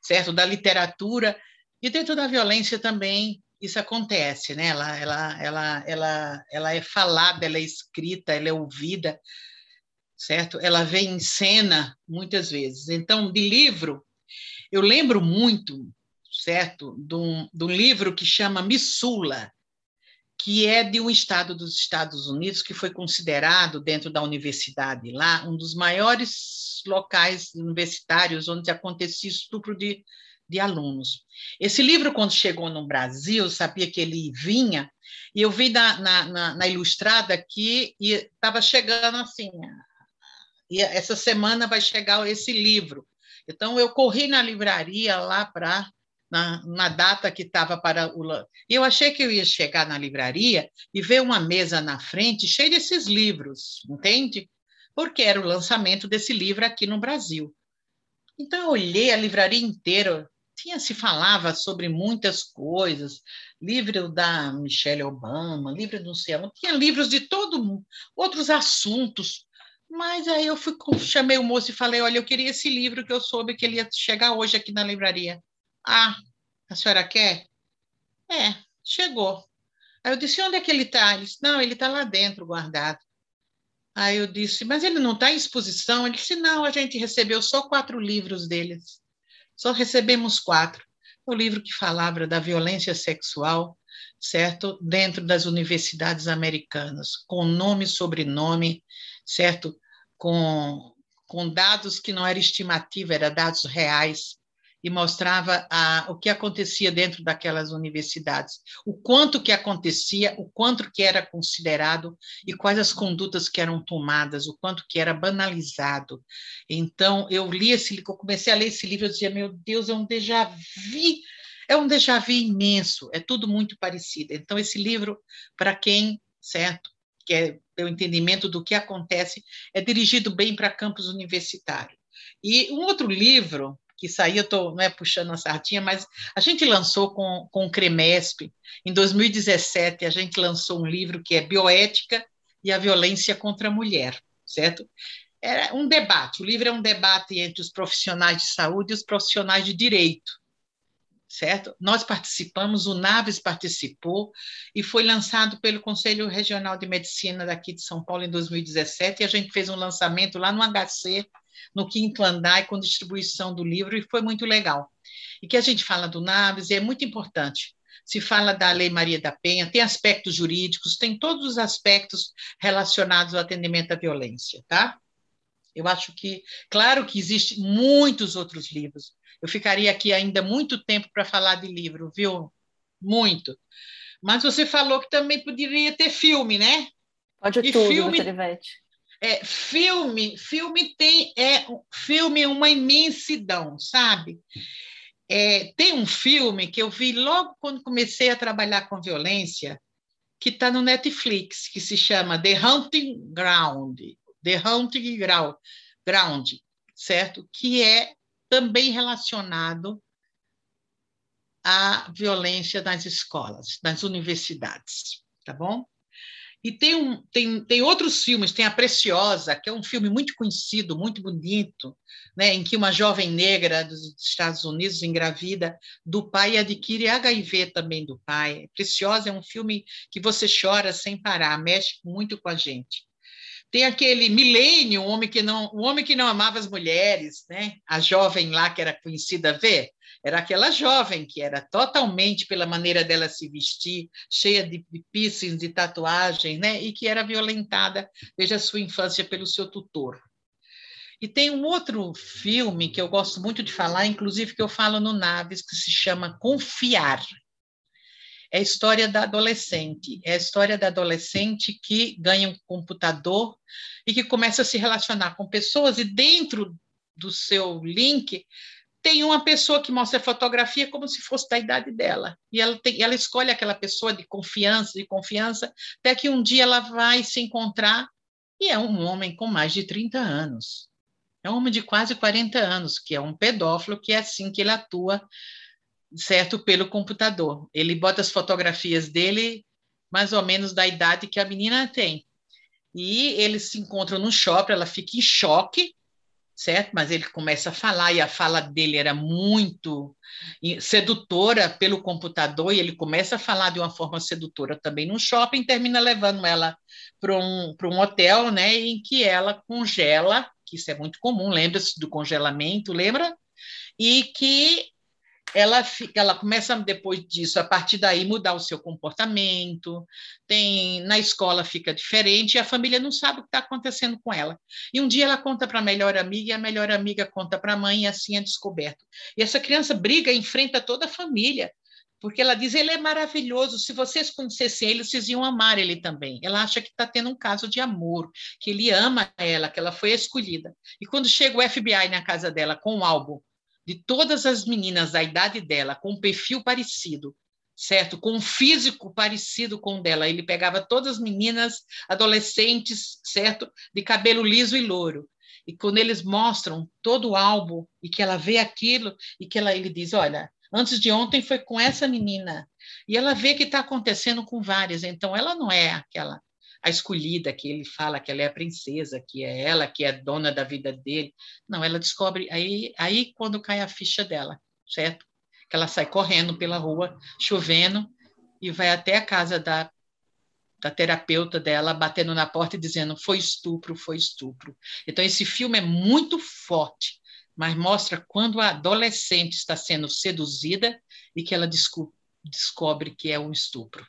certo? Da literatura. E dentro da violência também isso acontece, né? Ela, ela, ela, ela, ela é falada, ela é escrita, ela é ouvida, certo? Ela vem em cena muitas vezes. Então, de livro, eu lembro muito, certo, de um, livro que chama Missoula, que é de um estado dos Estados Unidos que foi considerado dentro da universidade lá um dos maiores locais universitários onde acontecia estupro de de alunos. Esse livro, quando chegou no Brasil, sabia que ele vinha, e eu vi na, na, na, na Ilustrada que estava chegando assim, e essa semana vai chegar esse livro. Então, eu corri na livraria lá para na, na, data que estava para o. E eu achei que eu ia chegar na livraria e ver uma mesa na frente cheia desses livros, entende? Porque era o lançamento desse livro aqui no Brasil. Então, eu olhei a livraria inteira, tinha se falava sobre muitas coisas, livro da Michelle Obama, livro do céu, tinha livros de todo outros assuntos, mas aí eu fui chamei o moço e falei, olha, eu queria esse livro que eu soube que ele ia chegar hoje aqui na livraria. Ah, a senhora quer? É, chegou. Aí eu disse, onde é que ele está? Ele disse, não, ele está lá dentro, guardado. Aí eu disse, mas ele não está em exposição? Ele disse, não, a gente recebeu só quatro livros deles. Só recebemos quatro. O livro que falava da violência sexual, certo? Dentro das universidades americanas, com nome e sobrenome, certo? Com, com dados que não era estimativa, eram dados reais, e mostrava a, o que acontecia dentro daquelas universidades, o quanto que acontecia, o quanto que era considerado e quais as condutas que eram tomadas, o quanto que era banalizado. Então, eu li esse, eu comecei a ler esse livro, eu dizia, meu Deus, é um déjà vu, é um déjà vu imenso, é tudo muito parecido. Então, esse livro, para quem, certo, que é o entendimento do que acontece, é dirigido bem para campus universitário. E um outro livro que eu estou não é puxando a sardinha, mas a gente lançou com, com o Cremesp, em 2017, a gente lançou um livro que é Bioética e a Violência contra a Mulher, certo? É um debate, o livro é um debate entre os profissionais de saúde e os profissionais de direito, certo? Nós participamos, o Naves participou e foi lançado pelo Conselho Regional de Medicina daqui de São Paulo em 2017 e a gente fez um lançamento lá no HC, no quinto andar, com distribuição do livro e foi muito legal. E que a gente fala do Naves e é muito importante. Se fala da Lei Maria da Penha, tem aspectos jurídicos, tem todos os aspectos relacionados ao atendimento à violência, tá? Eu acho que, claro que existem muitos outros livros, eu ficaria aqui ainda muito tempo para falar de livro, viu? Muito. Mas você falou que também poderia ter filme, né? Pode e tudo, filme. É, filme, filme tem é filme é uma imensidão, sabe? É, tem um filme que eu vi logo quando comecei a trabalhar com violência, que está no Netflix, que se chama The Hunting Ground, The Hunting Ground, Ground certo? Que é também relacionado à violência nas escolas, nas universidades, tá bom? E tem, um, tem, tem outros filmes, tem A Preciosa, que é um filme muito conhecido, muito bonito, né, em que uma jovem negra dos Estados Unidos engravida do pai e adquire HIV também do pai. Preciosa é um filme que você chora sem parar, mexe muito com a gente. Tem aquele milênio, o homem que não, o homem que não amava as mulheres, né? A jovem lá que era conhecida, vê? Era aquela jovem que era totalmente pela maneira dela se vestir, cheia de, de piercings, de tatuagens, né? E que era violentada desde a sua infância pelo seu tutor. E tem um outro filme que eu gosto muito de falar, inclusive que eu falo no Naves, que se chama Confiar é a história da adolescente. É a história da adolescente que ganha um computador e que começa a se relacionar com pessoas, e dentro do seu link tem uma pessoa que mostra a fotografia como se fosse da idade dela. E ela, tem, ela escolhe aquela pessoa de confiança, de confiança, até que um dia ela vai se encontrar e é um homem com mais de 30 anos. É um homem de quase 40 anos, que é um pedófilo, que é assim que ele atua certo pelo computador. Ele bota as fotografias dele mais ou menos da idade que a menina tem. E eles se encontram no shopping, ela fica em choque, certo? Mas ele começa a falar e a fala dele era muito sedutora pelo computador e ele começa a falar de uma forma sedutora também no shopping, termina levando ela para um, um hotel, né, em que ela congela, que isso é muito comum, lembra-se do congelamento, lembra? E que ela fica, ela começa depois disso, a partir daí mudar o seu comportamento. Tem na escola fica diferente e a família não sabe o que está acontecendo com ela. E um dia ela conta para a melhor amiga e a melhor amiga conta para a mãe e assim é descoberto. E essa criança briga, enfrenta toda a família, porque ela diz ele é maravilhoso. Se vocês conhecessem ele, vocês iam amar ele também. Ela acha que está tendo um caso de amor, que ele ama ela, que ela foi escolhida. E quando chega o FBI na casa dela com um álbum de todas as meninas da idade dela, com perfil parecido, certo? Com um físico parecido com o dela. Ele pegava todas as meninas adolescentes, certo? De cabelo liso e louro. E quando eles mostram todo o álbum e que ela vê aquilo e que ela, ele diz, olha, antes de ontem foi com essa menina. E ela vê que está acontecendo com várias. Então, ela não é aquela a escolhida, que ele fala que ela é a princesa, que é ela que é dona da vida dele. Não, ela descobre aí, aí quando cai a ficha dela, certo? Que ela sai correndo pela rua, chovendo, e vai até a casa da, da terapeuta dela, batendo na porta e dizendo: foi estupro, foi estupro. Então, esse filme é muito forte, mas mostra quando a adolescente está sendo seduzida e que ela descobre que é um estupro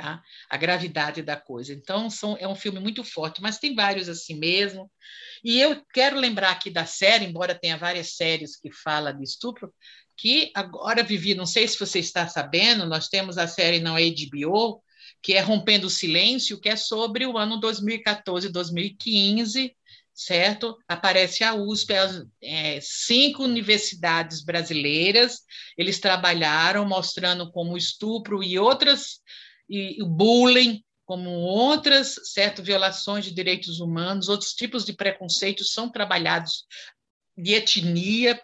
tá? A gravidade da coisa. Então, são, é um filme muito forte, mas tem vários assim mesmo. E eu quero lembrar aqui da série, embora tenha várias séries que falam de estupro, que agora, Vivi, não sei se você está sabendo, nós temos a série na HBO, que é Rompendo o Silêncio, que é sobre o ano 2014 2015, certo? Aparece a USP, é, cinco universidades brasileiras, eles trabalharam mostrando como estupro e outras e o bullying, como outras certo, violações de direitos humanos, outros tipos de preconceitos são trabalhados de etnia,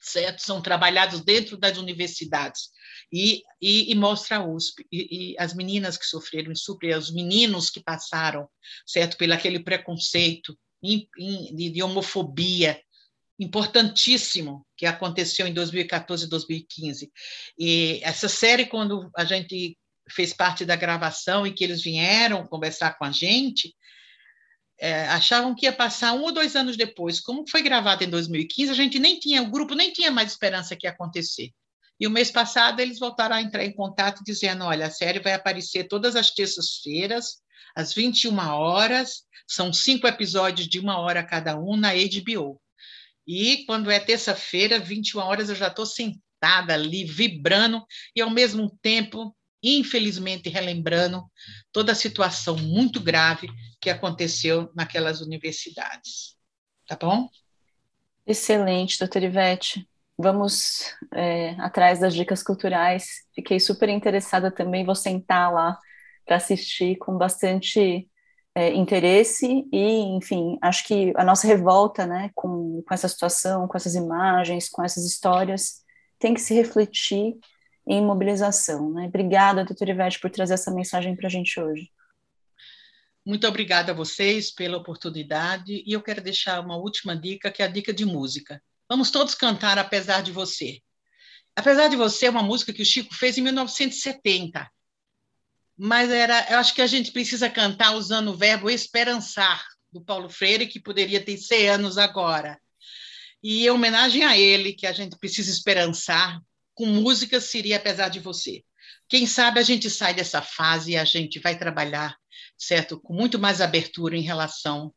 certo? São trabalhados dentro das universidades. E, e, e mostra a USP. E, e, as meninas que sofreram estupro, os meninos que passaram, certo? Pelo aquele preconceito de, de homofobia, importantíssimo que aconteceu em 2014 e 2015. E essa série, quando a gente fez parte da gravação e que eles vieram conversar com a gente, é, achavam que ia passar um ou dois anos depois. Como foi gravado em 2015, a gente nem tinha, o grupo nem tinha mais esperança que ia acontecer. E o mês passado eles voltaram a entrar em contato dizendo: olha, a série vai aparecer todas as terças-feiras, às 21 horas, são cinco episódios de uma hora cada um na HBO. E quando é terça-feira, 21 horas, eu já estou sentada ali, vibrando, e ao mesmo tempo, infelizmente, relembrando toda a situação muito grave que aconteceu naquelas universidades. Tá bom? Excelente, doutora Ivete. Vamos é, atrás das dicas culturais. Fiquei super interessada também. Vou sentar lá para assistir com bastante é, interesse e, enfim, acho que a nossa revolta, né, com, com essa situação, com essas imagens, com essas histórias, tem que se refletir em mobilização, né? Obrigada, doutora Ivete, por trazer essa mensagem para a gente hoje. Muito obrigada a vocês pela oportunidade e eu quero deixar uma última dica, que é a dica de música. Vamos todos cantar Apesar de Você. Apesar de Você é uma música que o Chico fez em 1970 mas era, eu acho que a gente precisa cantar usando o verbo esperançar, do Paulo Freire, que poderia ter 100 anos agora. E em homenagem a ele, que a gente precisa esperançar, com música seria Apesar de Você. Quem sabe a gente sai dessa fase e a gente vai trabalhar, certo, com muito mais abertura em relação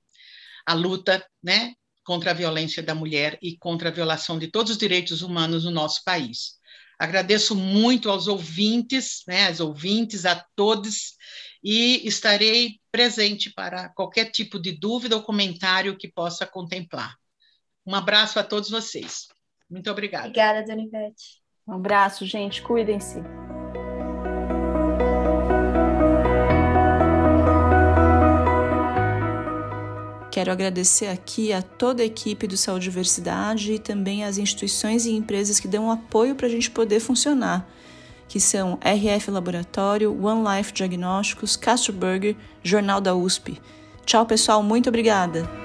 à luta, né, contra a violência da mulher e contra a violação de todos os direitos humanos no nosso país. Agradeço muito aos ouvintes, né, às ouvintes, a todos, e estarei presente para qualquer tipo de dúvida ou comentário que possa contemplar. Um abraço a todos vocês. Muito obrigada. Obrigada, Dona. Um abraço, gente. Cuidem-se. Quero agradecer aqui a toda a equipe do Saúde e Diversidade e também as instituições e empresas que dão apoio para a gente poder funcionar, que são RF Laboratório, One Life Diagnósticos, Castro Burger, Jornal da USP. Tchau, pessoal, muito obrigada!